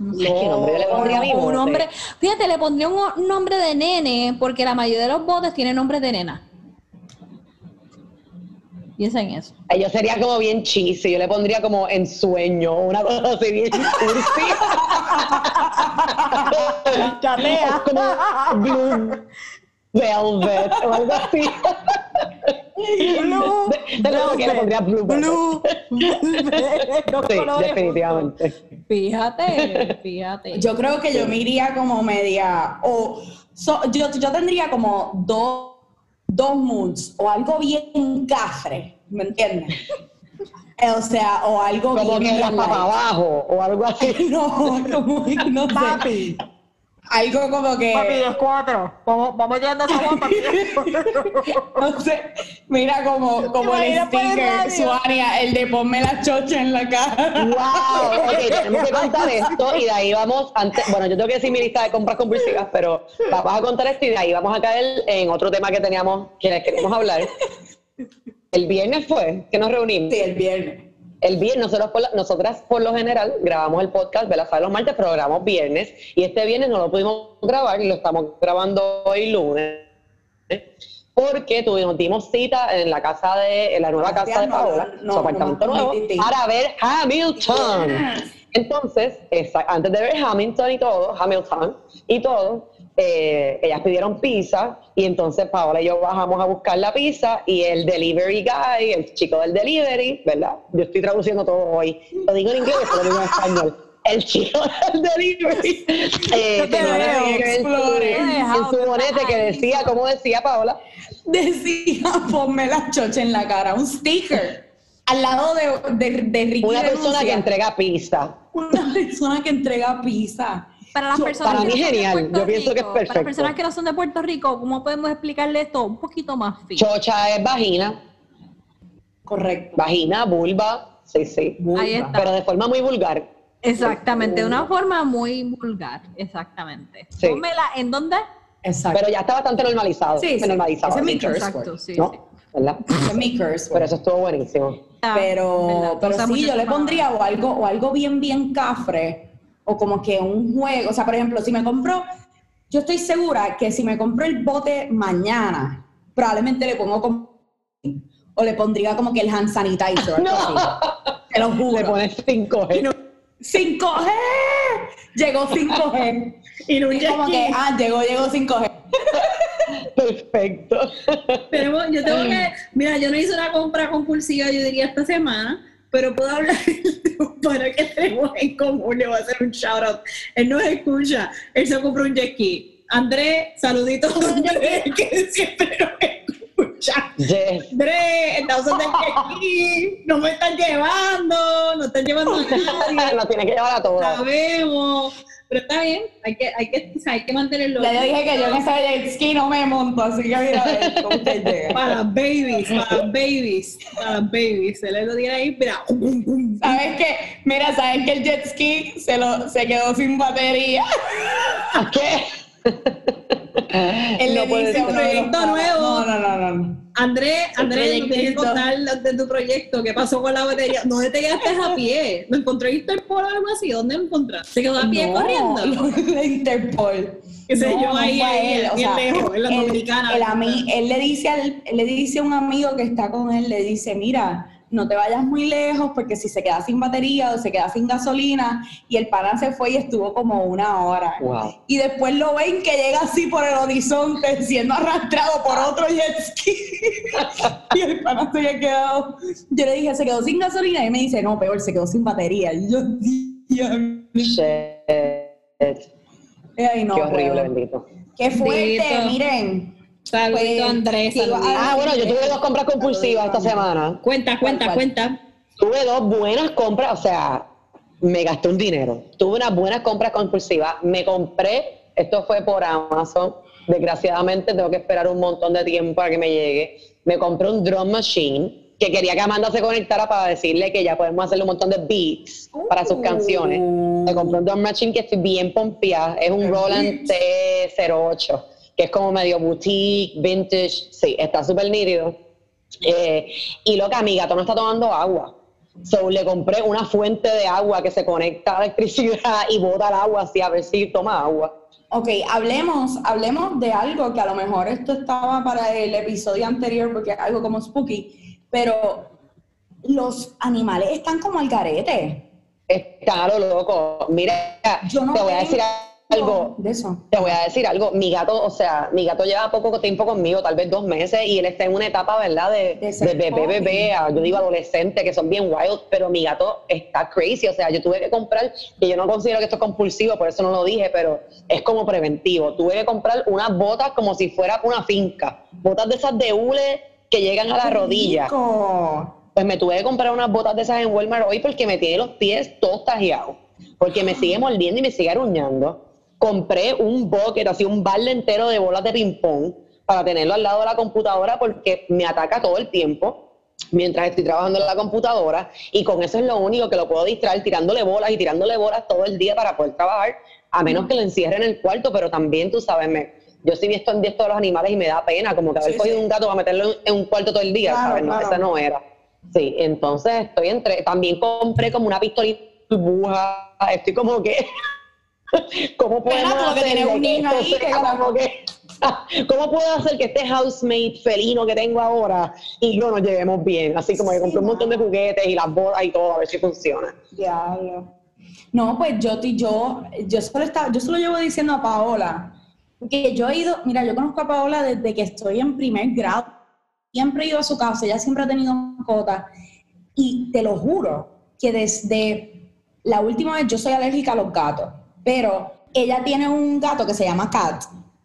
Ay, ¿Qué nombre yo le pondría a mi O un nombre, fíjate, le pondría un, nombre de nene, porque la mayoría de los botes tienen nombres de nena. Piensa en eso. Yo sería como bien cheesy, yo le pondría como ensueño, una cosa así bien cursi. Como Blue Velvet o algo así. Blue De- de lo que le pondría Blue Velvet. Blue velvet, los Sí, definitivamente. Fíjate, fíjate. Yo creo que yo me iría como media, o so- yo, yo tendría como dos, dos moods, o algo bien cafre, ¿me entiendes? O sea, o algo Como bien que para abajo o algo así. No, como no sé. Papi, Algo como que. papi, es cuatro. Vamos, vamos llegando a esa guapa. No sé, mira como, como el sticker, radio. Suaria, el de ponme la chocha en la cara. ¡Wow! Ok, tenemos que contar esto y de ahí vamos. Antes, bueno, yo tengo que decir mi lista de compras compulsivas, pero vamos a contar esto y de ahí vamos a caer en otro tema que teníamos, que les queríamos hablar. El viernes fue que nos reunimos. Sí, el viernes. El viernes, nosotros por la- nosotras por lo general grabamos el podcast, ¿verdad? Sabe los martes, pero grabamos viernes. Y este viernes no lo pudimos grabar y lo estamos grabando hoy lunes. Porque tuvimos, dimos cita en la casa de, en la nueva casa de Paola, no, su apartamento no, nuevo, para ver Hamilton. Entonces, esa- antes de ver Hamilton y todo, Hamilton y todo, eh, ellas pidieron pizza y entonces Paola y yo bajamos a buscar la pizza y el delivery guy, el chico del delivery, ¿verdad? Yo estoy traduciendo todo hoy. Lo digo en inglés, pero lo digo en español. El chico del delivery eh, tenía en su, explore. en su bonete que decía, ¿cómo decía Paola? Decía, ponme la chocha en la cara, un sticker. Al lado de, de, de Ricky Una persona que entrega pizza. Una persona que entrega pizza. Para las personas para que mí no son de genial, Puerto yo pienso que es Rico, Para las perfecto. personas que no son de Puerto Rico, ¿cómo podemos explicarle esto un poquito más fino? Chocha es vagina, Correcto. vagina, vulva, sí, sí. Ahí está. Pero de forma muy vulgar. Exactamente, de una forma muy vulgar, exactamente. Sí. Pónmela, ¿en dónde? Exacto. Pero ya está bastante normalizado. Sí, sí. normalizado. Ese es mi curse Exacto, word. sí. ¿No? sí. ¿Verdad? Ese es mi curse Pero word. eso estuvo buenísimo. Ah, Pero, ¿verdad? pero sí, yo le pondría o algo, o algo bien, bien cafre, o como que un juego. O sea, por ejemplo, si me compro, yo estoy segura que si me compro el bote mañana, probablemente le pongo como, o le pondría como que el hand sanitizer. o algo así. Te lo Le juro. pones 5G. 5G. Llegó 5G. Y no Y como que, ah, llegó, llegó 5G. Perfecto. Tenemos, yo tengo que, mira, yo no hice una compra compulsiva, yo diría esta semana, pero puedo hablar de un pana que tenemos en común, le voy a hacer un shout out. Él nos escucha, él se compró un jet ski. André, saluditos a André, que siempre nos escucha. Yes. André, estamos en el jet ski, no me están llevando, no están llevando a nadie, Lo tiene que llevar a todas. sabemos, pero está bien, hay que, hay que, o sea, hay que mantenerlo. Ya yo dije que yo en ese jet ski no me monto, así que mira, a ver cómo usted llega. Para las babies, para las babies, para las babies. Se le lo tiene ahí, mira. ¿Sabes qué? Mira, ¿sabes que el jet ski se, lo, se quedó sin batería? ¿Qué? Él No le dice los Proyecto nuevo. No, no, no, no, no. André, André, nos tienes que contar de tu proyecto. ¿Qué pasó con la batería? ¿Dónde te quedaste a pie? ¿Lo encontró Interpol o algo así? ¿Dónde lo encontraste? ¿Se quedó a pie No, corriendo? Interpol. No, yo, no ahí, él, o sea, lejos, en la él- Dominicana. él a mí- él le dice al, él le dice a un amigo que está con él, le dice, mira, no te vayas muy lejos porque si se queda sin batería o se queda sin gasolina y el pana se fue y estuvo como una hora. Wow. Y después lo ven que llega así por el horizonte siendo arrastrado por otro jet ski. y el pana se había quedado. Yo le dije, se quedó sin gasolina y me dice, no, peor, se quedó sin batería. Y yo. Shit. Ay, no, Qué horrible, bendito. Qué fuerte, Bendito. miren. Saludito, Pues, Andrés. Ah, bueno, yo tuve dos compras compulsivas esta semana. Cuenta, cuenta, ¿Cuál, cuál? cuenta. Tuve dos buenas compras, o sea, me gasté un dinero. Tuve unas buenas compras compulsivas. Me compré, esto fue por Amazon. Desgraciadamente tengo que esperar un montón de tiempo para que me llegue. Me compré un drum machine que quería que Amanda se conectara para decirle que ya podemos hacerle un montón de beats para sus Uh. canciones. Me compré un drum machine que estoy bien pompeada. Es un Roland T08, que es como medio boutique, vintage. Sí, está súper nítido. Eh, y loca, mi gato no está tomando agua. So le compré una fuente de agua que se conecta a la electricidad y bota el agua así a ver si toma agua. Ok, hablemos, hablemos de algo que a lo mejor esto estaba para el episodio anterior porque es algo como spooky, pero los animales están como al garete. Es caro, loco. Mira, Yo no te voy a decir algo. de eso. Te voy a decir algo. Mi gato, o sea, mi gato lleva poco tiempo conmigo, tal vez dos meses, y él está en una etapa, ¿verdad? De, De bebé, bebé, a- yo digo adolescente, que son bien wild, pero mi gato está crazy. O sea, yo tuve que comprar, que yo no considero que esto es compulsivo, por eso no lo dije, pero es como preventivo. Tuve que comprar unas botas como si fuera una finca. Botas de esas de hule que llegan a la ¡Qué rodilla. rico! Pues me tuve que comprar unas botas de esas en Walmart hoy porque me tiene los pies todos tajeados. Porque me sigue mordiendo y me sigue aruñando. Compré un bucket, así un balde entero de bolas de ping-pong para tenerlo al lado de la computadora porque me ataca todo el tiempo mientras estoy trabajando en la computadora y con eso es lo único que lo puedo distraer tirándole bolas y tirándole bolas todo el día para poder trabajar, a menos que lo encierre en el cuarto, pero también tú sabes, me, yo sí vi esto en esto de los animales y me da pena, como que haber Sí, cogido sí. un gato para meterlo en, un cuarto todo el día, Claro, ¿sabes? No, claro. esa no era. Sí, entonces estoy entre, también compré como una pistolita burbuja, estoy como que, ¿cómo podemos Espera, tú lo que hacer tienes un de niño esto ahí que sea como- como que- ¿Cómo puedo hacer que este housemate felino que tengo ahora y yo nos llevemos bien? Así como que Sí, compré un montón de juguetes y las bodas y todo, a ver si funciona. Diablo. No, pues yo, yo, yo, solo estaba, yo solo llevo diciendo a Paola, que yo he ido, mira, yo conozco a Paola desde que estoy en primer grado, siempre he ido a su casa, ella siempre ha tenido mascota, y te lo juro, que desde la última vez yo soy alérgica a los gatos, pero ella tiene un gato que se llama Cat,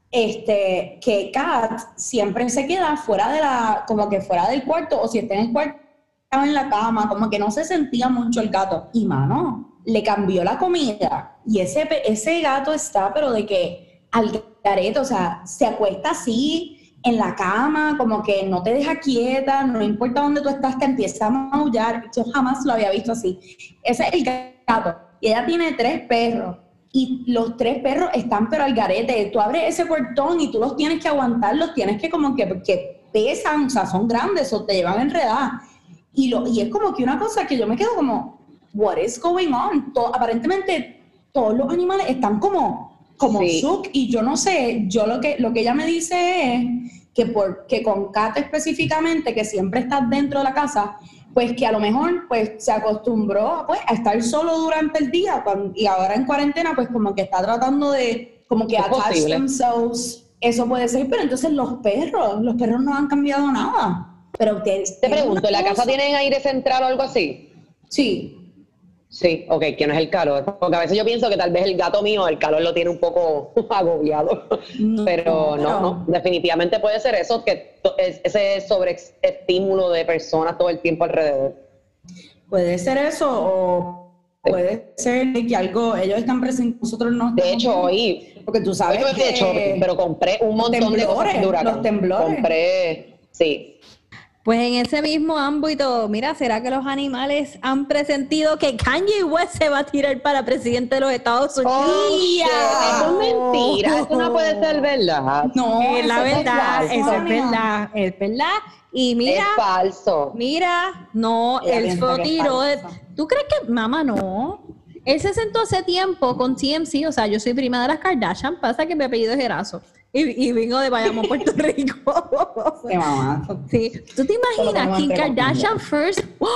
este, que Cat siempre se queda fuera de la, como que fuera del cuarto, o si está en el cuarto, estaba en la cama, como que no se sentía mucho el gato. Y mano, le cambió la comida. Y ese, ese gato está, pero de que al garete, o sea, se acuesta así en la cama, como que no te deja quieta, no importa dónde tú estás, te empieza a maullar. Yo jamás lo había visto así. Ese es el gato. Y ella tiene tres perros. Y los tres perros están pero al garete. Tú abres ese portón y tú los tienes que aguantar, los tienes que como que, que pesan, o sea, son grandes o te llevan enredadas. Y, lo, y es como que una cosa que yo me quedo como, what is going on? To- aparentemente todos los animales están como, como Sí. shook y yo no sé, yo lo que, lo que ella me dice es que, por, que con Kat específicamente, que siempre estás dentro de la casa, pues que a lo mejor pues se acostumbró pues, a estar solo durante el día y ahora en cuarentena pues como que está tratando de como que attach themselves. Eso puede ser, pero entonces los perros, los perros no han cambiado nada. Pero te, Te pregunto, ¿en la casa tienen aire central o algo así? Sí, Sí, ok, que no es el calor. Porque a veces yo pienso que tal vez el gato mío, el calor lo tiene un poco agobiado. No, pero no, no, definitivamente puede ser eso, que ese sobreestímulo de personas todo el tiempo alrededor. puede ser eso o puede ser que algo, ellos están presentes, nosotros no. De hecho, hoy, porque tú hoy sabes no fui de que shopping, pero compré un montón de cosas temblores, de huracán. los temblores. Compré, sí. Pues en ese mismo ámbito, mira, ¿será que los animales han presentido que Kanye West se va a tirar para presidente de los Estados Unidos? Oh, eso es mentira, eso no puede ser verdad. no, Es la verdad, eso es verdad, es verdad. Y mira, es falso. mira, no, Ella él es tiró. ¿Tú crees que, mamá, no? Él se sentó hace tiempo con TMC, o sea, yo soy prima de las Kardashian, pasa que mi apellido es Erazo. Y, y vino de Bayamón, Puerto Rico. Qué mamá. Sí. ¿Tú te imaginas Kim Kardashian first ¡Oh!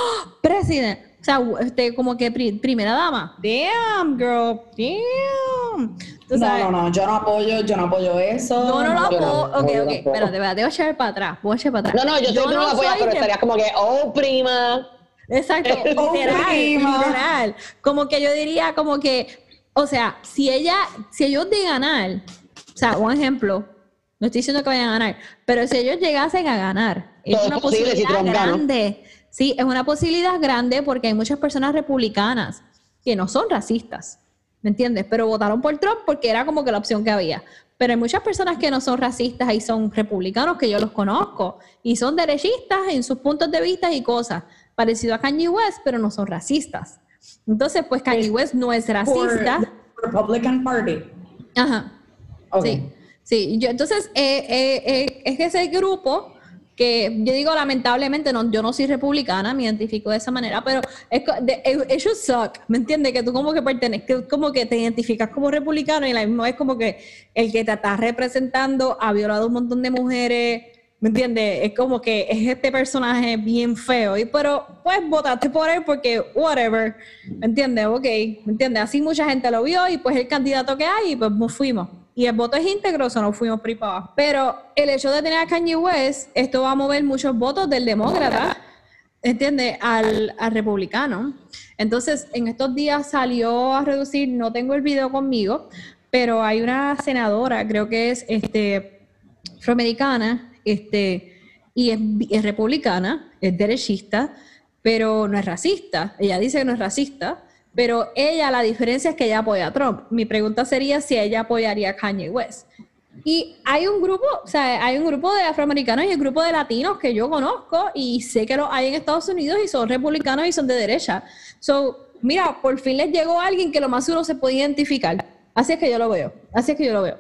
president? O sea, este, como que pri- primera dama. Damn, girl. Damn. No, no, no, yo no apoyo, yo no apoyo eso. No, no lo yo no, apoyo. no, Ok, yo ok. Espérate, espérate. A echar para atrás. Voy a echar para atrás. No, no, yo que tú no soy pero estarías como que, oh, prima. Exacto, Oh, literal, prima. literal. Como que yo diría, como que, o sea, si ella, si ellos de ganar, o sea, un ejemplo, no estoy diciendo que vayan a ganar, pero si ellos llegasen a ganar, es Todo es una posible posibilidad grande. Sí, es una posibilidad grande porque hay muchas personas republicanas que no son racistas, ¿me entiendes? Pero votaron por Trump porque era como que la opción que había. Pero hay muchas personas que no son racistas y son republicanos que yo los conozco y son derechistas en sus puntos de vista y cosas, parecido a Kanye West, pero no son racistas. Entonces, pues Kanye West no es Por racista. the Republican Party. Ajá. Sí, sí. Yo, entonces, eh, eh, eh, es ese grupo que yo digo lamentablemente, no, yo no soy republicana, me identifico de esa manera, pero es, it should suck, ¿me entiendes? Que tú como que perteneces, como que te identificas como republicano y la misma vez como que el que te está representando ha violado un montón de mujeres, ¿me entiendes? Es como que es este personaje bien feo, y pero pues votaste por él porque whatever, ¿me entiendes? Ok, ¿me entiendes? Así mucha gente lo vio y pues el candidato que hay y pues nos fuimos. Y el voto es íntegro, o sea, nos fuimos por. Pero el hecho de tener a Kanye West, esto va a mover muchos votos del demócrata, ¿entiendes? Al, al republicano. Entonces, en estos días salió a reducir, no tengo el video conmigo, pero hay una senadora, creo que es este, afroamericana, este, y es, es republicana, es derechista, pero no es racista. Ella dice que no es racista, pero ella, la diferencia es que ella apoya a Trump. Mi pregunta sería si ella apoyaría a Kanye West. Y hay un grupo, o sea, hay un grupo de afroamericanos y un grupo de latinos que yo conozco y sé que los hay en Estados Unidos y son republicanos y son de derecha. So, mira, por fin les llegó alguien que lo más uno se puede identificar. Así es que yo lo veo, así es que yo lo veo.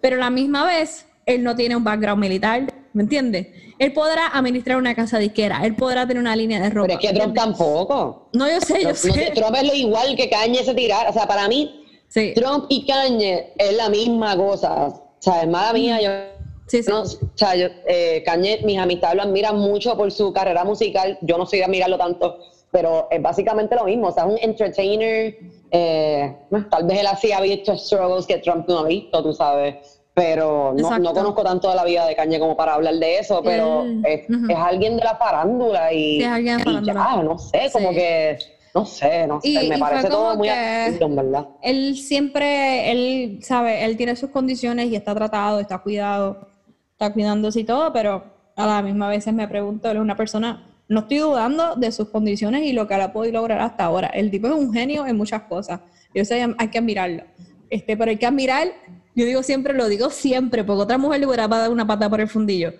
Pero la misma vez, él no tiene un background militar, ¿me entiendes? Él podrá administrar una casa disquera, él podrá tener una línea de ropa. Pero es que Trump tampoco. No, yo sé, yo No- no- sé. Trump es lo igual que Kanye se tirar. O sea, para mí, Sí, Trump y Kanye es la misma cosa. O sea, es mala mía, yo sí, sí. no, o sea, yo, eh, Kanye, mis amistades lo admiran mucho por su carrera musical. Yo no soy de admirarlo tanto, pero es básicamente lo mismo. O sea, es un entertainer. eh, tal vez él así ha visto struggles que Trump no ha visto, tú sabes. Pero no, no conozco tanto de la vida de Kanye como para hablar de eso, pero Él- es, es alguien de la farándula y, Sí, es alguien de y farándula. ya, no sé, como Sí. que, no sé, no sé, Y- me parece todo muy absurdo, verdad. él siempre, él sabe, él tiene sus condiciones y está tratado, está cuidado, está cuidándose y todo, pero a la misma vez me pregunto, él es una persona, no estoy dudando de sus condiciones y lo que él ha podido lograr hasta ahora. El tipo es un genio en muchas cosas. Yo sé, hay que admirarlo. Este, pero hay que admirar, yo digo siempre, lo digo siempre, porque otra mujer le hubiera dado una pata por el fundillo.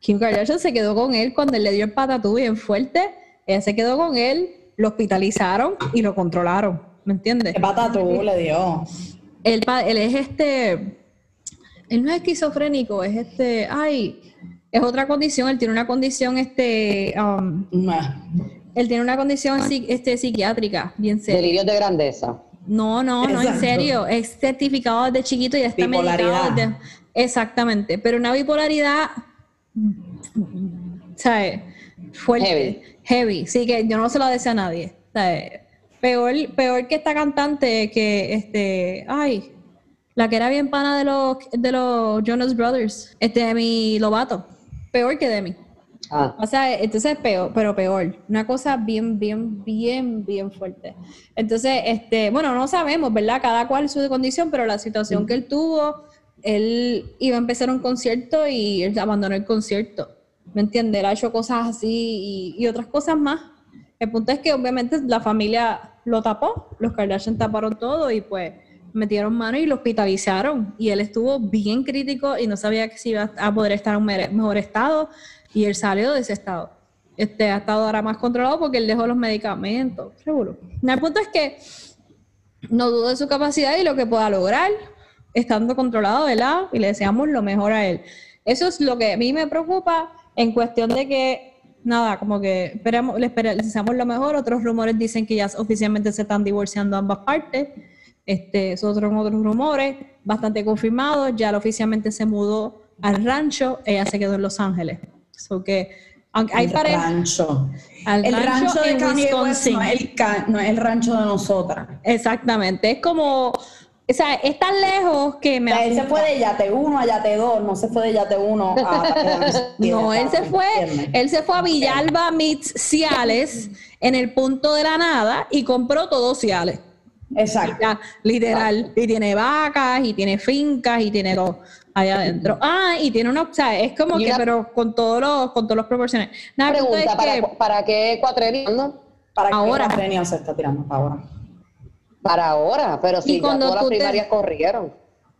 Kim Kardashian se quedó con él cuando él le dio el patatú bien fuerte. Ella se quedó con él, lo hospitalizaron y lo controlaron. ¿Me entiendes? ¿Qué patatú le dio? Él, es este, él no es esquizofrénico, es este, ay, es otra condición, él tiene una condición, este, um, Nah. él tiene una condición este, psiquiátrica, bien seria. Delirios de grandeza. No, no, no, en serio, es certificado desde chiquito y ya está medicado desde- exactamente, pero una bipolaridad, ¿sabes? Fuerte, Heavy. heavy, sí, que yo no se lo deseo a nadie, ¿sabes? Peor, peor que esta cantante que, este, ay, la que era bien pana de los, de los Jonas Brothers, este, Demi Lovato, peor que Demi. Ah, O sea, entonces peor, pero peor. Una cosa bien, bien, bien, bien fuerte. Entonces, este, bueno, no sabemos, ¿verdad? Cada cual su condición, pero la situación que él tuvo, él iba a empezar un concierto y él abandonó el concierto. ¿Me entiendes? Él ha hecho cosas así y, y otras cosas más. El punto es que obviamente la familia lo tapó, los Kardashian taparon todo y pues metieron mano y lo hospitalizaron. Y él estuvo bien crítico y no sabía que si iba a poder estar en un mejor estado y él salió de ese estado. Este ha estado ahora más controlado porque él dejó los medicamentos. Seguro. El punto es que no dudo de su capacidad y lo que pueda lograr estando controlado, ¿verdad? Y le deseamos lo mejor a él. Eso es lo que a mí me preocupa en cuestión de que, nada, como que esperamos, le, espera- le deseamos lo mejor. Otros rumores dicen que ya oficialmente se están divorciando ambas partes. Este, esos otros otros rumores, bastante confirmados. Ya oficialmente se mudó al rancho, ella se quedó en Los Ángeles. So que aunque hay el pareja. rancho. Al el rancho, de Kanye West no es, el, ca- no es el rancho de nosotras. Exactamente. Es como, o sea, es tan lejos que me O sea, él se fue de Yate 1 a Yate 2, no se fue de Yate 1 a No, él se fue, él se fue a Villalba meets Ciales en el punto de la nada y compró todo Ciales. Exacto. Ya, literal. Y tiene vacas, y tiene fincas, y tiene todo allá adentro. Ah, y tiene una, o sea, es como que, una- pero con todos los, con todos los proporciones. Nada, Pregunta, es ¿para, que- ¿para qué cuatrenio? no? ¿Para qué Ahora. Trenio se está tirando para ahora? Para ahora, pero si ya cuando todas las tú te- primarias corrieron.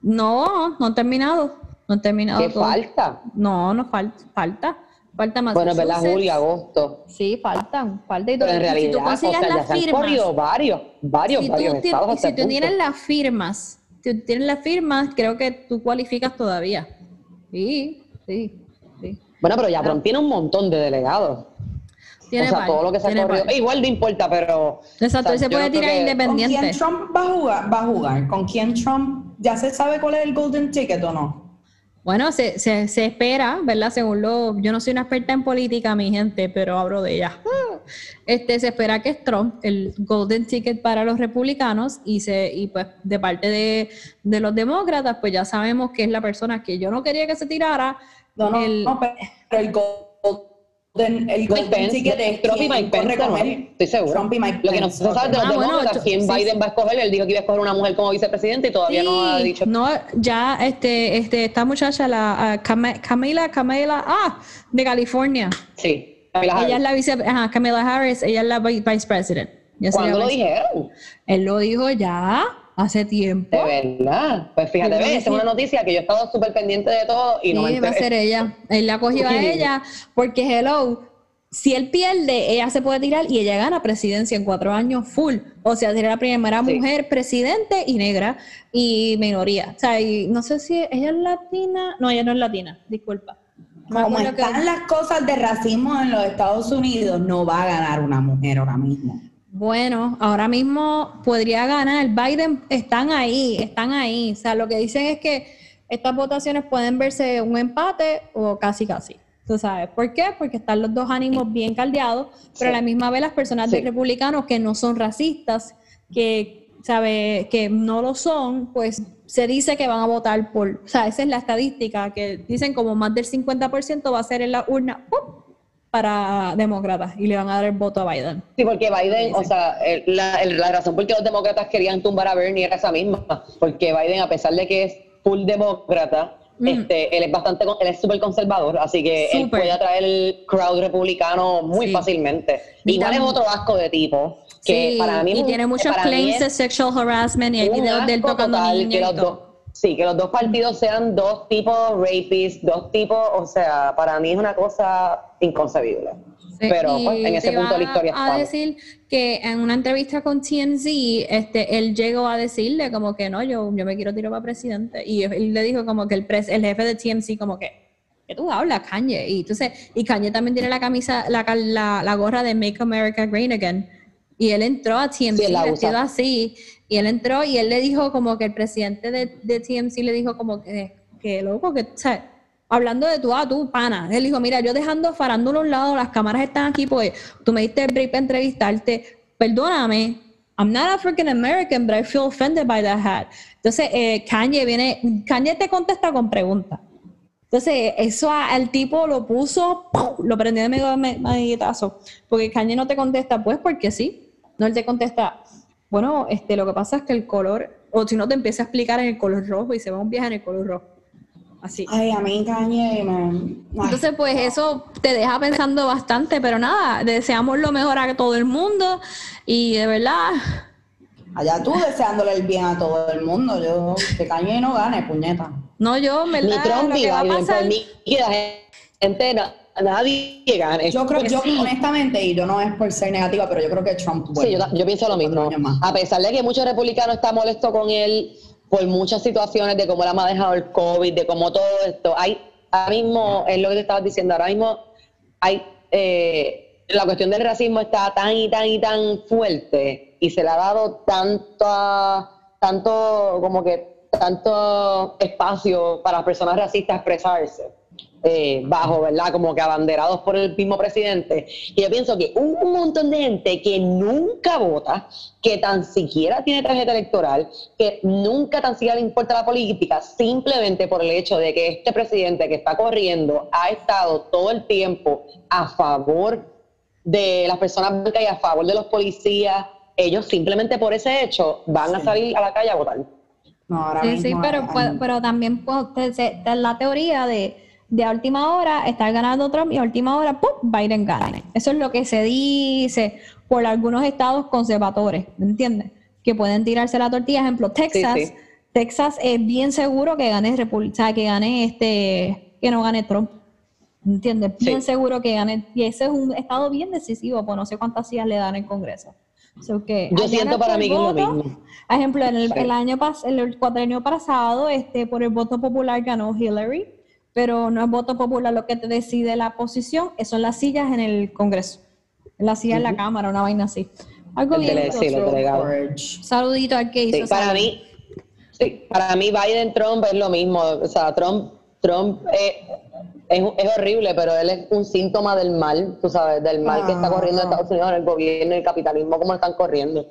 no, no han terminado. No han terminado. ¿Qué todo. falta? No, no falta, falta. Falta más. Bueno, verdad, julio, agosto. Sí, faltan, falta y todo. Pero en realidad, si tú o consigues sea, ya las firmas, corrido varios, varios, si tú, varios tien- estados si tú punto. tienes las firmas, tú tienes las firmas, creo que tú cualificas todavía. Sí, sí, sí. Bueno, pero ya Trump tiene un montón de delegados. Tiene o sea, par, todo lo que se ha corrido. par. Igual no importa, pero. Exacto, o sea, él se puede tirar que- independiente. ¿Con quién Trump va a jugar? Va a jugar? ¿Con quién Trump ya se sabe cuál es el golden ticket o no? Bueno, se, se, se espera, ¿verdad? Según lo. Yo no soy una experta en política, mi gente, pero hablo de ella. Este, se espera que es Trump, el golden ticket para los republicanos, y se y pues de parte de, de los demócratas, pues ya sabemos que es la persona que yo no quería que se tirara. No, no, el- no, pero el golden, el Mike golden Pence, ticket es Trump y Mike Pence, ¿no? Estoy seguro. Trump y Mike Lo que no Pence, se sabe de los Ah, bueno, demócratas, yo- quién sí, Biden sí. va a escoger. Él dijo que iba a escoger una mujer como vicepresidente y todavía no ha Sí, dicho. no, ya este, este, esta muchacha, la ah, Cam- Camila, Camila, ah, de California. Sí. Kamala Ella es Harris. la vice, ajá, Kamala Harris, ella es la vi- vice president. Ya ¿Cuándo lo vice- dijeron? Él lo dijo ya hace tiempo. De verdad. Pues fíjate, ves, es una noticia que yo he estado súper pendiente de todo y no me va a ser ella. Él la cogió a ella porque, hello, si él pierde, ella se puede tirar y ella gana presidencia en cuatro años full. O sea, sería la primera Sí. mujer presidente y negra y minoría. O sea, y no sé si ella es latina. No, ella no es latina, disculpa. Como que- están las cosas de racismo en los Estados Unidos, no va a ganar una mujer ahora mismo. Bueno, ahora mismo podría ganar. Biden están ahí, están ahí. O sea, lo que dicen es que estas votaciones pueden verse un empate o casi casi. ¿Tú sabes por qué? Porque están los dos ánimos bien caldeados, pero a la misma vez las personas de Sí. republicanos que no son racistas, que sabe que no lo son, pues se dice que van a votar por, o sea, esa es la estadística que dicen como más del 50% va a ser en la urna ¡pum! Para demócratas y le van a dar el voto a Biden. Sí, porque Biden, o sea, el- la, el- la razón por qué los demócratas querían tumbar a Bernie era esa misma, porque Biden, a pesar de que es full demócrata, Mm. este, él es bastante, él es súper conservador, así que él Súper. puede atraer el crowd republicano muy Sí. fácilmente. Y Igual es otro asco de tipo, que Sí, para mí y tiene muchos claims de sexual harassment y hay videos de él tocando total que sí, que los dos partidos sean dos tipos rapists, dos tipos, o sea, para mí es una cosa inconcebible. Sí, Pero pues, en ese punto de la historia a estamos. decir que en una entrevista con TMZ, este, él llegó a decirle como que no, yo, yo me quiero tirar para presidente. Y él le dijo como que el, pres- el jefe de TMZ como que, ¿qué tú hablas, Kanye? Y entonces, y Kanye también tiene la camisa, la, la, la gorra de Make America Great Again. Y él entró a TMZ Sí, vestido así. Y él entró y él le dijo como que el presidente de, de TMZ le dijo como que, que loco, que, o sea, hablando de tú a tú, pana. Él dijo, mira, yo dejando farándolo a un lado, las cámaras están aquí, pues tú me diste el break para entrevistarte. Perdóname, I'm not African American, but I feel offended by that hat. Entonces, eh, Kanye viene, Kanye te contesta con preguntas. Entonces, eso al tipo lo puso, ¡pum! lo prendió de medio me- maniguetazo. Porque Kanye no te contesta, pues porque sí. No, él te contesta, bueno, este, lo que pasa es que el color, o si no te empieza a explicar en el color rojo y se va un viaje en el color rojo. Así. Ay, a mí me... ay, Entonces, pues eso te deja pensando bastante, pero nada, deseamos lo mejor a todo el mundo y de verdad, allá tú deseándole el bien a todo el mundo. Yo, que Kanye no gane, puñeta. no yo, Ni Trump lo ni que va a pasar, la gente, nadie gane. Yo creo que yo, sí. honestamente, y yo no es por ser negativa, pero yo creo que Trump Sí, vuelve. yo, ta- yo pienso lo mismo. A pesar de que muchos republicanos están molestos con él por muchas situaciones de cómo él ha manejado el COVID, de cómo todo esto, hay, ahora mismo, es lo que te estabas diciendo, ahora mismo hay, eh, la cuestión del racismo está tan y tan y tan fuerte y se le ha dado tanta, tanto, como que, tanto espacio para las personas racistas expresarse. Eh, bajo, ¿verdad? Como que abanderados por el mismo presidente. Y yo pienso que un, un montón de gente que nunca vota, que tan siquiera tiene tarjeta electoral, que nunca tan siquiera le importa la política, simplemente por el hecho de que este presidente que está corriendo ha estado todo el tiempo a favor de las personas blancas y a favor de los policías, ellos simplemente por ese hecho van a salir a la calle a votar. No, ahora Sí, mismo. sí, pero, ah, pu- pero también pues, te- se- te- la teoría de, de a última hora estar ganando Trump y a última hora ¡pum! Biden gana. Eso es lo que se dice por algunos estados conservadores, ¿me entiendes? Que pueden tirarse la tortilla. Ejemplo, Texas. sí. Texas es bien seguro que gane República, o sea, que gane este, que no gane Trump. ¿Me entiendes? Bien Sí. seguro que gane. Y ese es un estado bien decisivo, pues no sé cuántas sillas le dan en el Congreso. So que Yo siento para mí que es lo mismo. por ejemplo, en el, el año pas el cuatrienio pasado, este, por el voto popular ganó Hillary, pero no es voto popular lo que te decide la posición, son las sillas en el Congreso, las sillas en la Cámara, una vaina así. Algo bien. sí. Saludito al que Sí, hizo. para esa- mí, sí, para mí Biden Trump es lo mismo. O sea, Trump, Trump eh, es, es horrible, pero él es un síntoma del mal, tú sabes, del mal que está corriendo en Ah. Estados Unidos, en el gobierno, el capitalismo, como están corriendo.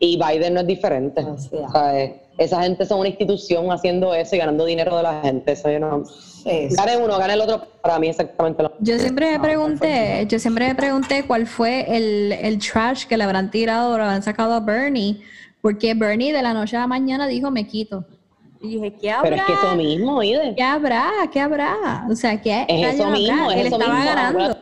Y Biden no es diferente. O sea. O sea, esa gente son una institución haciendo eso y ganando dinero de la gente. Eso yo no. Sí, sí. Gane uno, gane el otro, para mí exactamente lo mismo. Yo siempre me pregunté, yo siempre me pregunté cuál fue el, el trash que le habrán tirado o le habrán sacado a Bernie, porque Bernie de la noche a la mañana dijo me quito. Y dije, ¿qué habrá? Pero es que eso mismo, Ide. ¿Qué habrá? ¿Qué habrá? O sea, ¿qué Es eso habrá? mismo, es Él eso estaba mismo. ganando.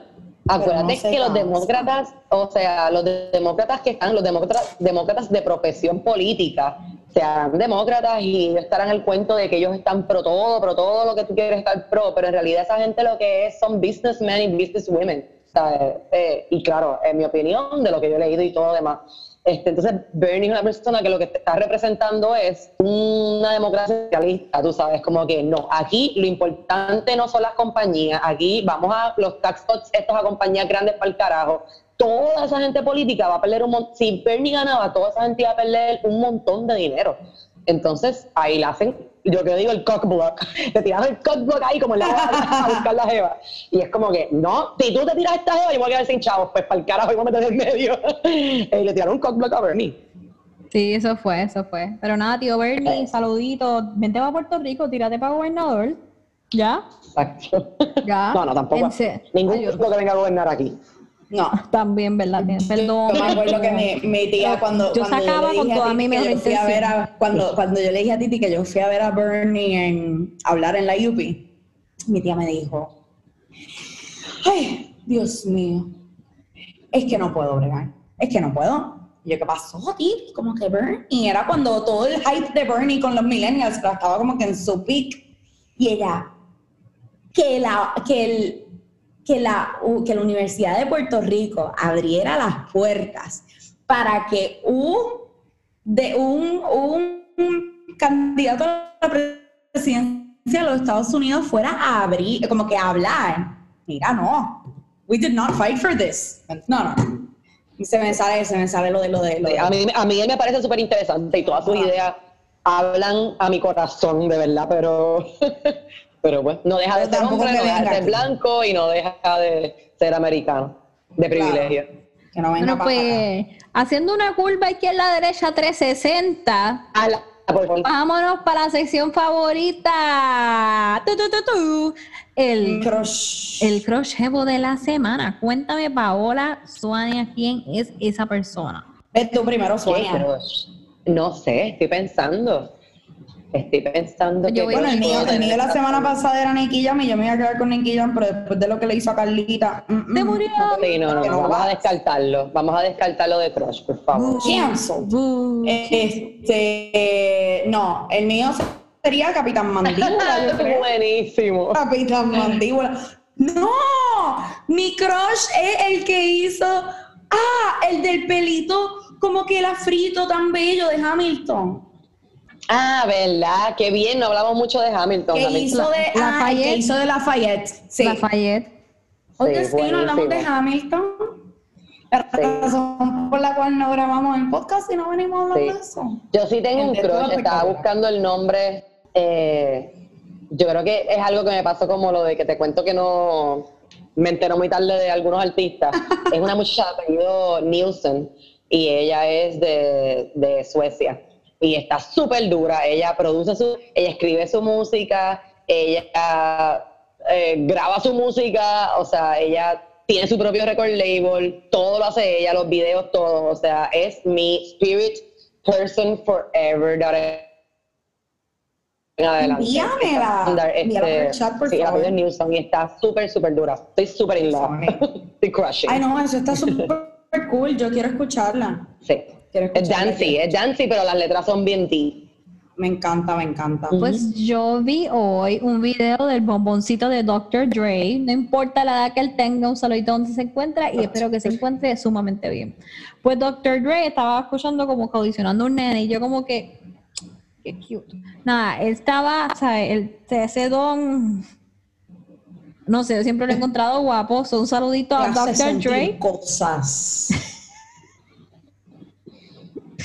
Acuérdate, no que los demócratas, o sea, los de- demócratas que están, los demócratas, demócratas de profesión política, sean demócratas y estarán el cuento de que ellos están pro todo, pro todo lo que tú quieres estar pro, pero en realidad esa gente lo que es son businessmen y businesswomen. ¿sabes? Eh, y claro, en mi opinión, de lo que yo he leído y todo lo demás. Este, entonces, Bernie es una persona que lo que te está representando es una democracia socialista, tú sabes, como que no, aquí lo importante no son las compañías, aquí vamos a los tax cuts estos a compañías grandes para el carajo. Toda esa gente política va a perder un montón, si Bernie ganaba, toda esa gente iba a perder un montón de dinero. Entonces, ahí la hacen, yo que digo el cockblock, te tiras el cockblock ahí como en la a buscar la jeva. Y es como que, no, si tú te tiras esta jeva, yo voy a quedar sin chavos, pues para el carajo, yo me voy a meter en medio. y le tiraron un cockblock a Bernie. Sí, eso fue, eso fue. Pero nada, tío Bernie, saludito. Vente para Puerto Rico, tírate para gobernador. ¿Ya? Exacto. Ya. No, no, tampoco. Ningún grupo que venga a gobernar aquí. No. También, ¿verdad? Perdón. Yo me acuerdo que mi, mi tía cuando, Yo cuando sacaba le con toda mi mejor yo fui a ver a, cuando, cuando yo le dije a Titi que yo fui a ver a Bernie en hablar en la UP, mi tía me dijo, ay, Dios mío, es que no puedo bregar, es que no puedo. Y yo, ¿qué pasó, Titi? Como que Bernie, era cuando todo el hype de Bernie con los millennials pero estaba como que en su peak. Y ella, que la, que el, que la, que la Universidad de Puerto Rico abriera las puertas para que un, de un, un candidato a la presidencia de los Estados Unidos fuera a abrir, como que a hablar. Mira, no. We did not fight for this. No, no. Se me sale, se me sale lo de lo de lo de- A mí, a mí me parece súper interesante y todas sus Ajá. ideas hablan a mi corazón, de verdad, pero, pero pues, no deja de ser hombre, no deja de ser blanco y no deja de ser americano, de Claro. privilegio. que no venga Bueno, pues, haciendo una curva aquí en la derecha 360, Ah, la- por favor. vámonos para la sección favorita. Tu, tu, tu, tu. El, crush. el crush jevo de la semana. Cuéntame, Paola Suania, quién es esa persona. Ve tú primero, ¿Qué Sonia. crush? No sé, estoy pensando. Estoy pensando Yo que Bueno, el mío, el mío la semana pasada era Nicky Jam y yo me iba a quedar con Nicky Jam, pero después de lo que le hizo a Carlita. mm, mm, Se murió. Sí, no, no, vamos a descartarlo. Vamos a descartarlo de crush, por favor. Cancel. Este, no, el mío sería Capitán Mandíbula, yo. Buenísimo. Capitán Mandíbula. No, mi crush es el que hizo, ah, el del pelito, como que el afrito tan bello de Hamilton. Ah, ¿verdad? Qué bien, no hablamos mucho de Hamilton. Que hizo de, ah, el Lafayette. que hizo de Lafayette. Sí. Lafayette. Oye, Sí, no hablamos de. Hamilton. La razón por la cual no grabamos el podcast y no venimos hablando Sí. de eso. Yo sí tengo un crush, estaba buscando el nombre. eh, yo creo que es algo que me pasó como lo de que te cuento que no me entero muy tarde de algunos artistas. es una muchacha de apellido Nielsen y ella es de, de Suecia y está súper dura. Ella produce su, ella escribe su música, ella eh, graba su música, o sea, ella tiene su propio record label, todo lo hace ella, los videos, todo. O sea, es mi spirit person forever. that I- en adelante. Envíamela. Andar, Envíala por el este, chat, por sí, la favor. y está súper, súper dura. Estoy súper in love. Estoy crushing. Ay, no, eso está súper cool. Yo quiero escucharla. Sí. Quiero Es dancey, es dancey, pero las letras son bien deep. Me encanta, me encanta. Pues yo vi hoy un video del bomboncito de Dr. Dre. No importa la edad que él tenga, un saludito donde se encuentra y espero que se encuentre sumamente bien. Pues Dr. Dre estaba escuchando como que audicionando a un nene y yo como que, qué cute. Nada, él estaba, o sea, el, ese don, no sé, yo siempre lo he encontrado guapo. So, un saludito a Dr. Dre. cosas.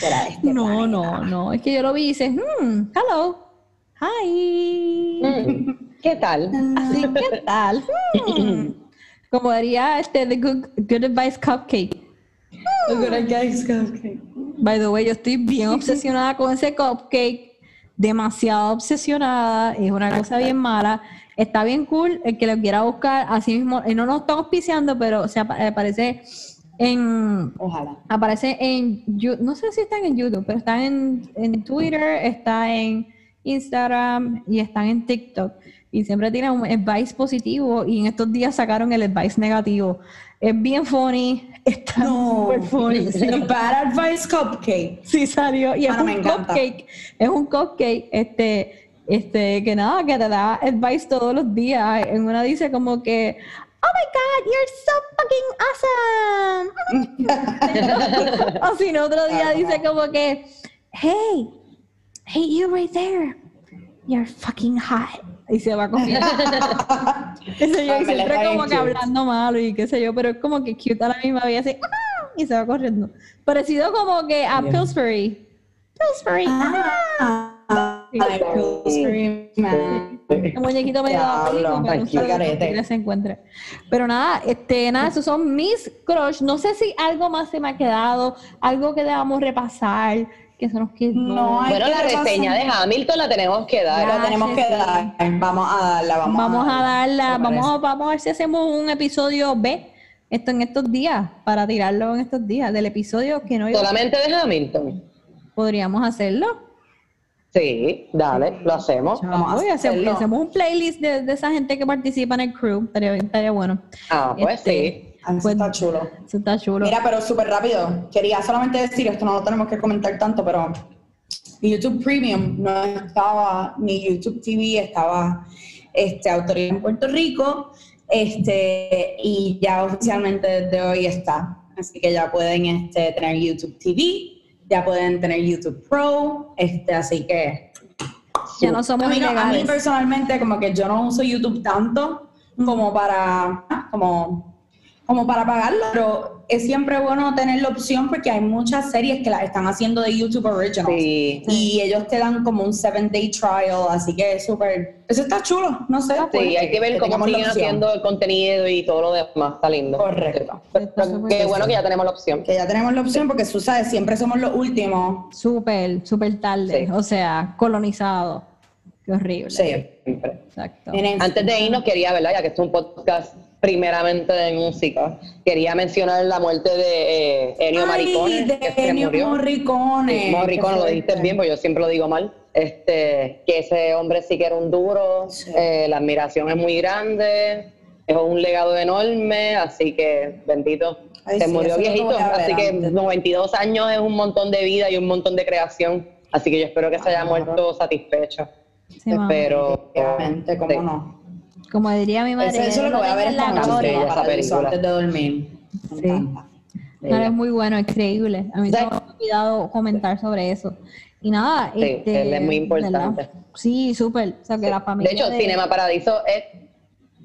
Fuera de este No, planeta. no, no, es que yo lo vi y dice, hmm, hello, hi. Mm. ¿Qué tal? Así, ¿qué tal? Hmm. Como diría este The Good, Good Advice Cupcake. At that guy's cupcake. By the way, yo estoy bien obsesionada con ese cupcake. Demasiado obsesionada. Es una cosa bien mala. Está bien cool. El que lo quiera buscar, así mismo, eh, no nos estamos auspiciando, pero se apa- aparece en Ojalá. aparece en, no sé si están en YouTube, pero están en, en Twitter, está en Instagram y están en TikTok. Y siempre tienen un advice positivo y en estos días sacaron el advice negativo. Es bien funny, está No. super funny. Sí, The Bad Advice Cupcake. sí salió. Y es un cupcake, es un cupcake, este, este, que nada, que te da advice todos los días. En una dice como que, oh my God, you're so fucking awesome. o si no, otro día dice como que, hey, hey, you right there, you're fucking hot. Y se va corriendo. qué sé yo, y Ah, siempre como que hablando malo y qué sé yo, pero es como que cute a la misma vez, así, "Ah", y se va corriendo. Parecido como que a Pillsbury. Pillsbury. ah. Ah, Pillsbury Man. Un muñequito medio Diablo, garete. donde quiera se encuentre. Pero nada, este, nada, esos son mis crush. No sé si algo más se me ha quedado, algo que debamos repasar, que se nos quedó. No, hay Bueno, que la reseña de Hamilton la tenemos que dar. La tenemos que sí. dar. Vamos a darla. Vamos, Vamos a darla, Me vamos vamos a ver si hacemos un episodio B esto en estos días, para tirarlo en estos días, del episodio que no iba- Solamente de Hamilton. podríamos hacerlo. Sí, dale, lo hacemos. Vamos a hacemos, hacerlo. hacemos un playlist de, de esa gente que participa en el crew, estaría, estaría bueno. Ah, pues Este, sí. Ah, eso Pues- está chulo. Eso está chulo. Mira, pero súper rápido. Quería solamente decir, esto no lo tenemos que comentar tanto, pero YouTube Premium no estaba, ni YouTube TV estaba este, autorizado en Puerto Rico, este, y ya oficialmente desde hoy está. Así que ya pueden este, tener YouTube TV, ya pueden tener YouTube Pro, este, así que ya no somos a mí, no- a mí personalmente como que yo no uso YouTube tanto como para como, como para pagarlo, pero es siempre bueno tener la opción porque hay muchas series que las están haciendo de YouTube Originals. Sí. Y ellos te dan como un seven day trial, así que es súper... Eso está chulo, no sé. pues, Sí, hay que ver cómo siguen haciendo el contenido y todo lo demás. Está lindo. Correcto. Pero súper qué bueno que ya tenemos la opción. Que ya tenemos la opción porque, tú sabes, siempre somos los últimos. Súper, súper tarde. Sí. O sea, colonizado. Qué horrible. Sí. Siempre. Exacto. Antes de irnos quería, ¿verdad? Ya que esto es un podcast primeramente de música, quería mencionar la muerte de eh, Ennio Morricone, de que se Ennio murió. Morricone. Morricone, lo dijiste bien, porque yo siempre lo digo mal. Este, que ese hombre sí que era un duro, Sí. eh, la admiración es muy grande, es un legado enorme, así que bendito. Ay, se sí, murió viejito, así que antes. 92 años es un montón de vida y un montón de creación, así que yo espero que se haya muerto satisfecho. Sí. Pero Obviamente, cómo no. Como diría mi madre, Eso, eso es lo que voy a ver en la esta noche antes de dormir. Me Sí. No, es muy bueno, increíble. A mí Sí. me ha olvidado comentar sobre eso. Y nada, Sí, este, es muy importante. ¿verdad? Sí, súper. O sea, que la familia. De hecho, Cinema Paradiso es...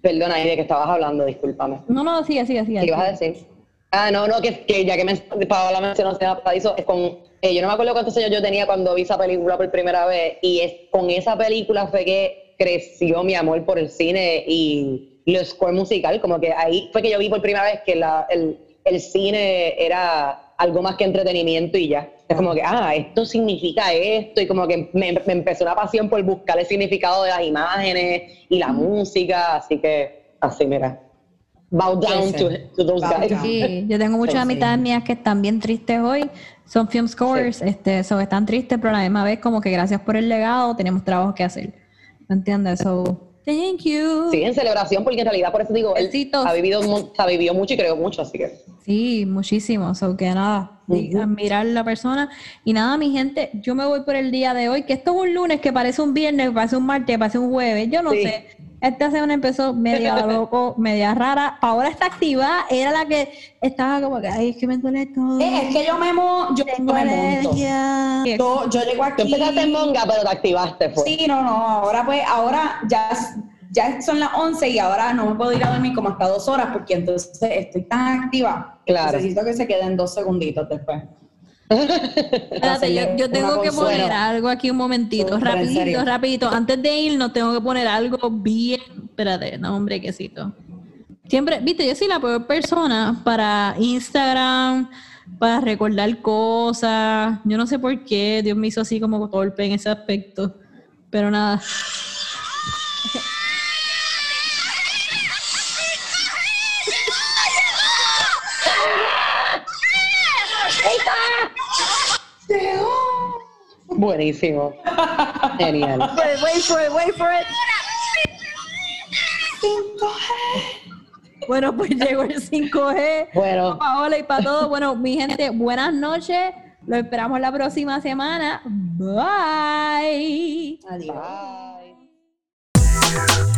Perdona, ¿y de qué estabas hablando? Discúlpame. No, no, sigue, sigue, sigue. ¿Qué ibas a decir? Ah, no, no, que, que ya que men- Paola mencionó Cinema Paradiso, es con, eh, yo no me acuerdo cuántos años yo tenía cuando vi esa película por primera vez, y es con esa película fue que creció mi amor por el cine y el score musical, como que ahí fue que yo vi por primera vez que la, el, el cine era algo más que entretenimiento y ya. Es como que, ah, esto significa esto, y como que me, me empezó una pasión por buscar el significado de las imágenes y la música, así que, así, mira. Bow down to, to those Bow guys. down. Sí, yo tengo muchas Sí. amistades mías que están bien tristes hoy. Son film scores, este, so, están tristes, pero a la misma vez como que gracias por el legado tenemos trabajo que hacer. ¿Me entiendes? So, thank you. Sí, en celebración, porque en realidad, por eso digo, él ha vivido, ha vivido mucho y creó mucho, así que. Sí, muchísimo. So que nada, Ujú. admirar la persona. Y nada, mi gente, yo me voy por el día de hoy, que esto es un lunes, que parece un viernes, parece un martes, parece un jueves. Yo no Sí. sé. Esta semana empezó media loco, media rara. Paola está activa, era la que estaba como que, ay, es que me duele todo. Eh, es que yo me, mo yo tengo me monto. Yo, yo llego Tú aquí. empezaste en monga, pero te activaste, pues. Sí, no, no, ahora pues, ahora ya, ya son las 11 y ahora no me puedo ir a dormir como hasta dos horas porque entonces estoy tan activa. Claro. Necesito que se queden dos segunditos después. Espérate, yo, tengo que consuelo. poner algo aquí un momentito, rapidito, rapidito. Antes de irnos tengo que poner algo bien, espérate, no hombre, quesito. Siempre, viste, yo soy la peor persona para Instagram, para recordar cosas. Yo no sé por qué Dios me hizo así como torpe en ese aspecto. Pero nada. Buenísimo. Genial. Wait, wait for it, wait for it. Bueno, pues llegó el 5G. Bueno, Paola y para todos. Bueno, mi gente, buenas noches. Lo esperamos la próxima semana. Bye. Adiós. bye.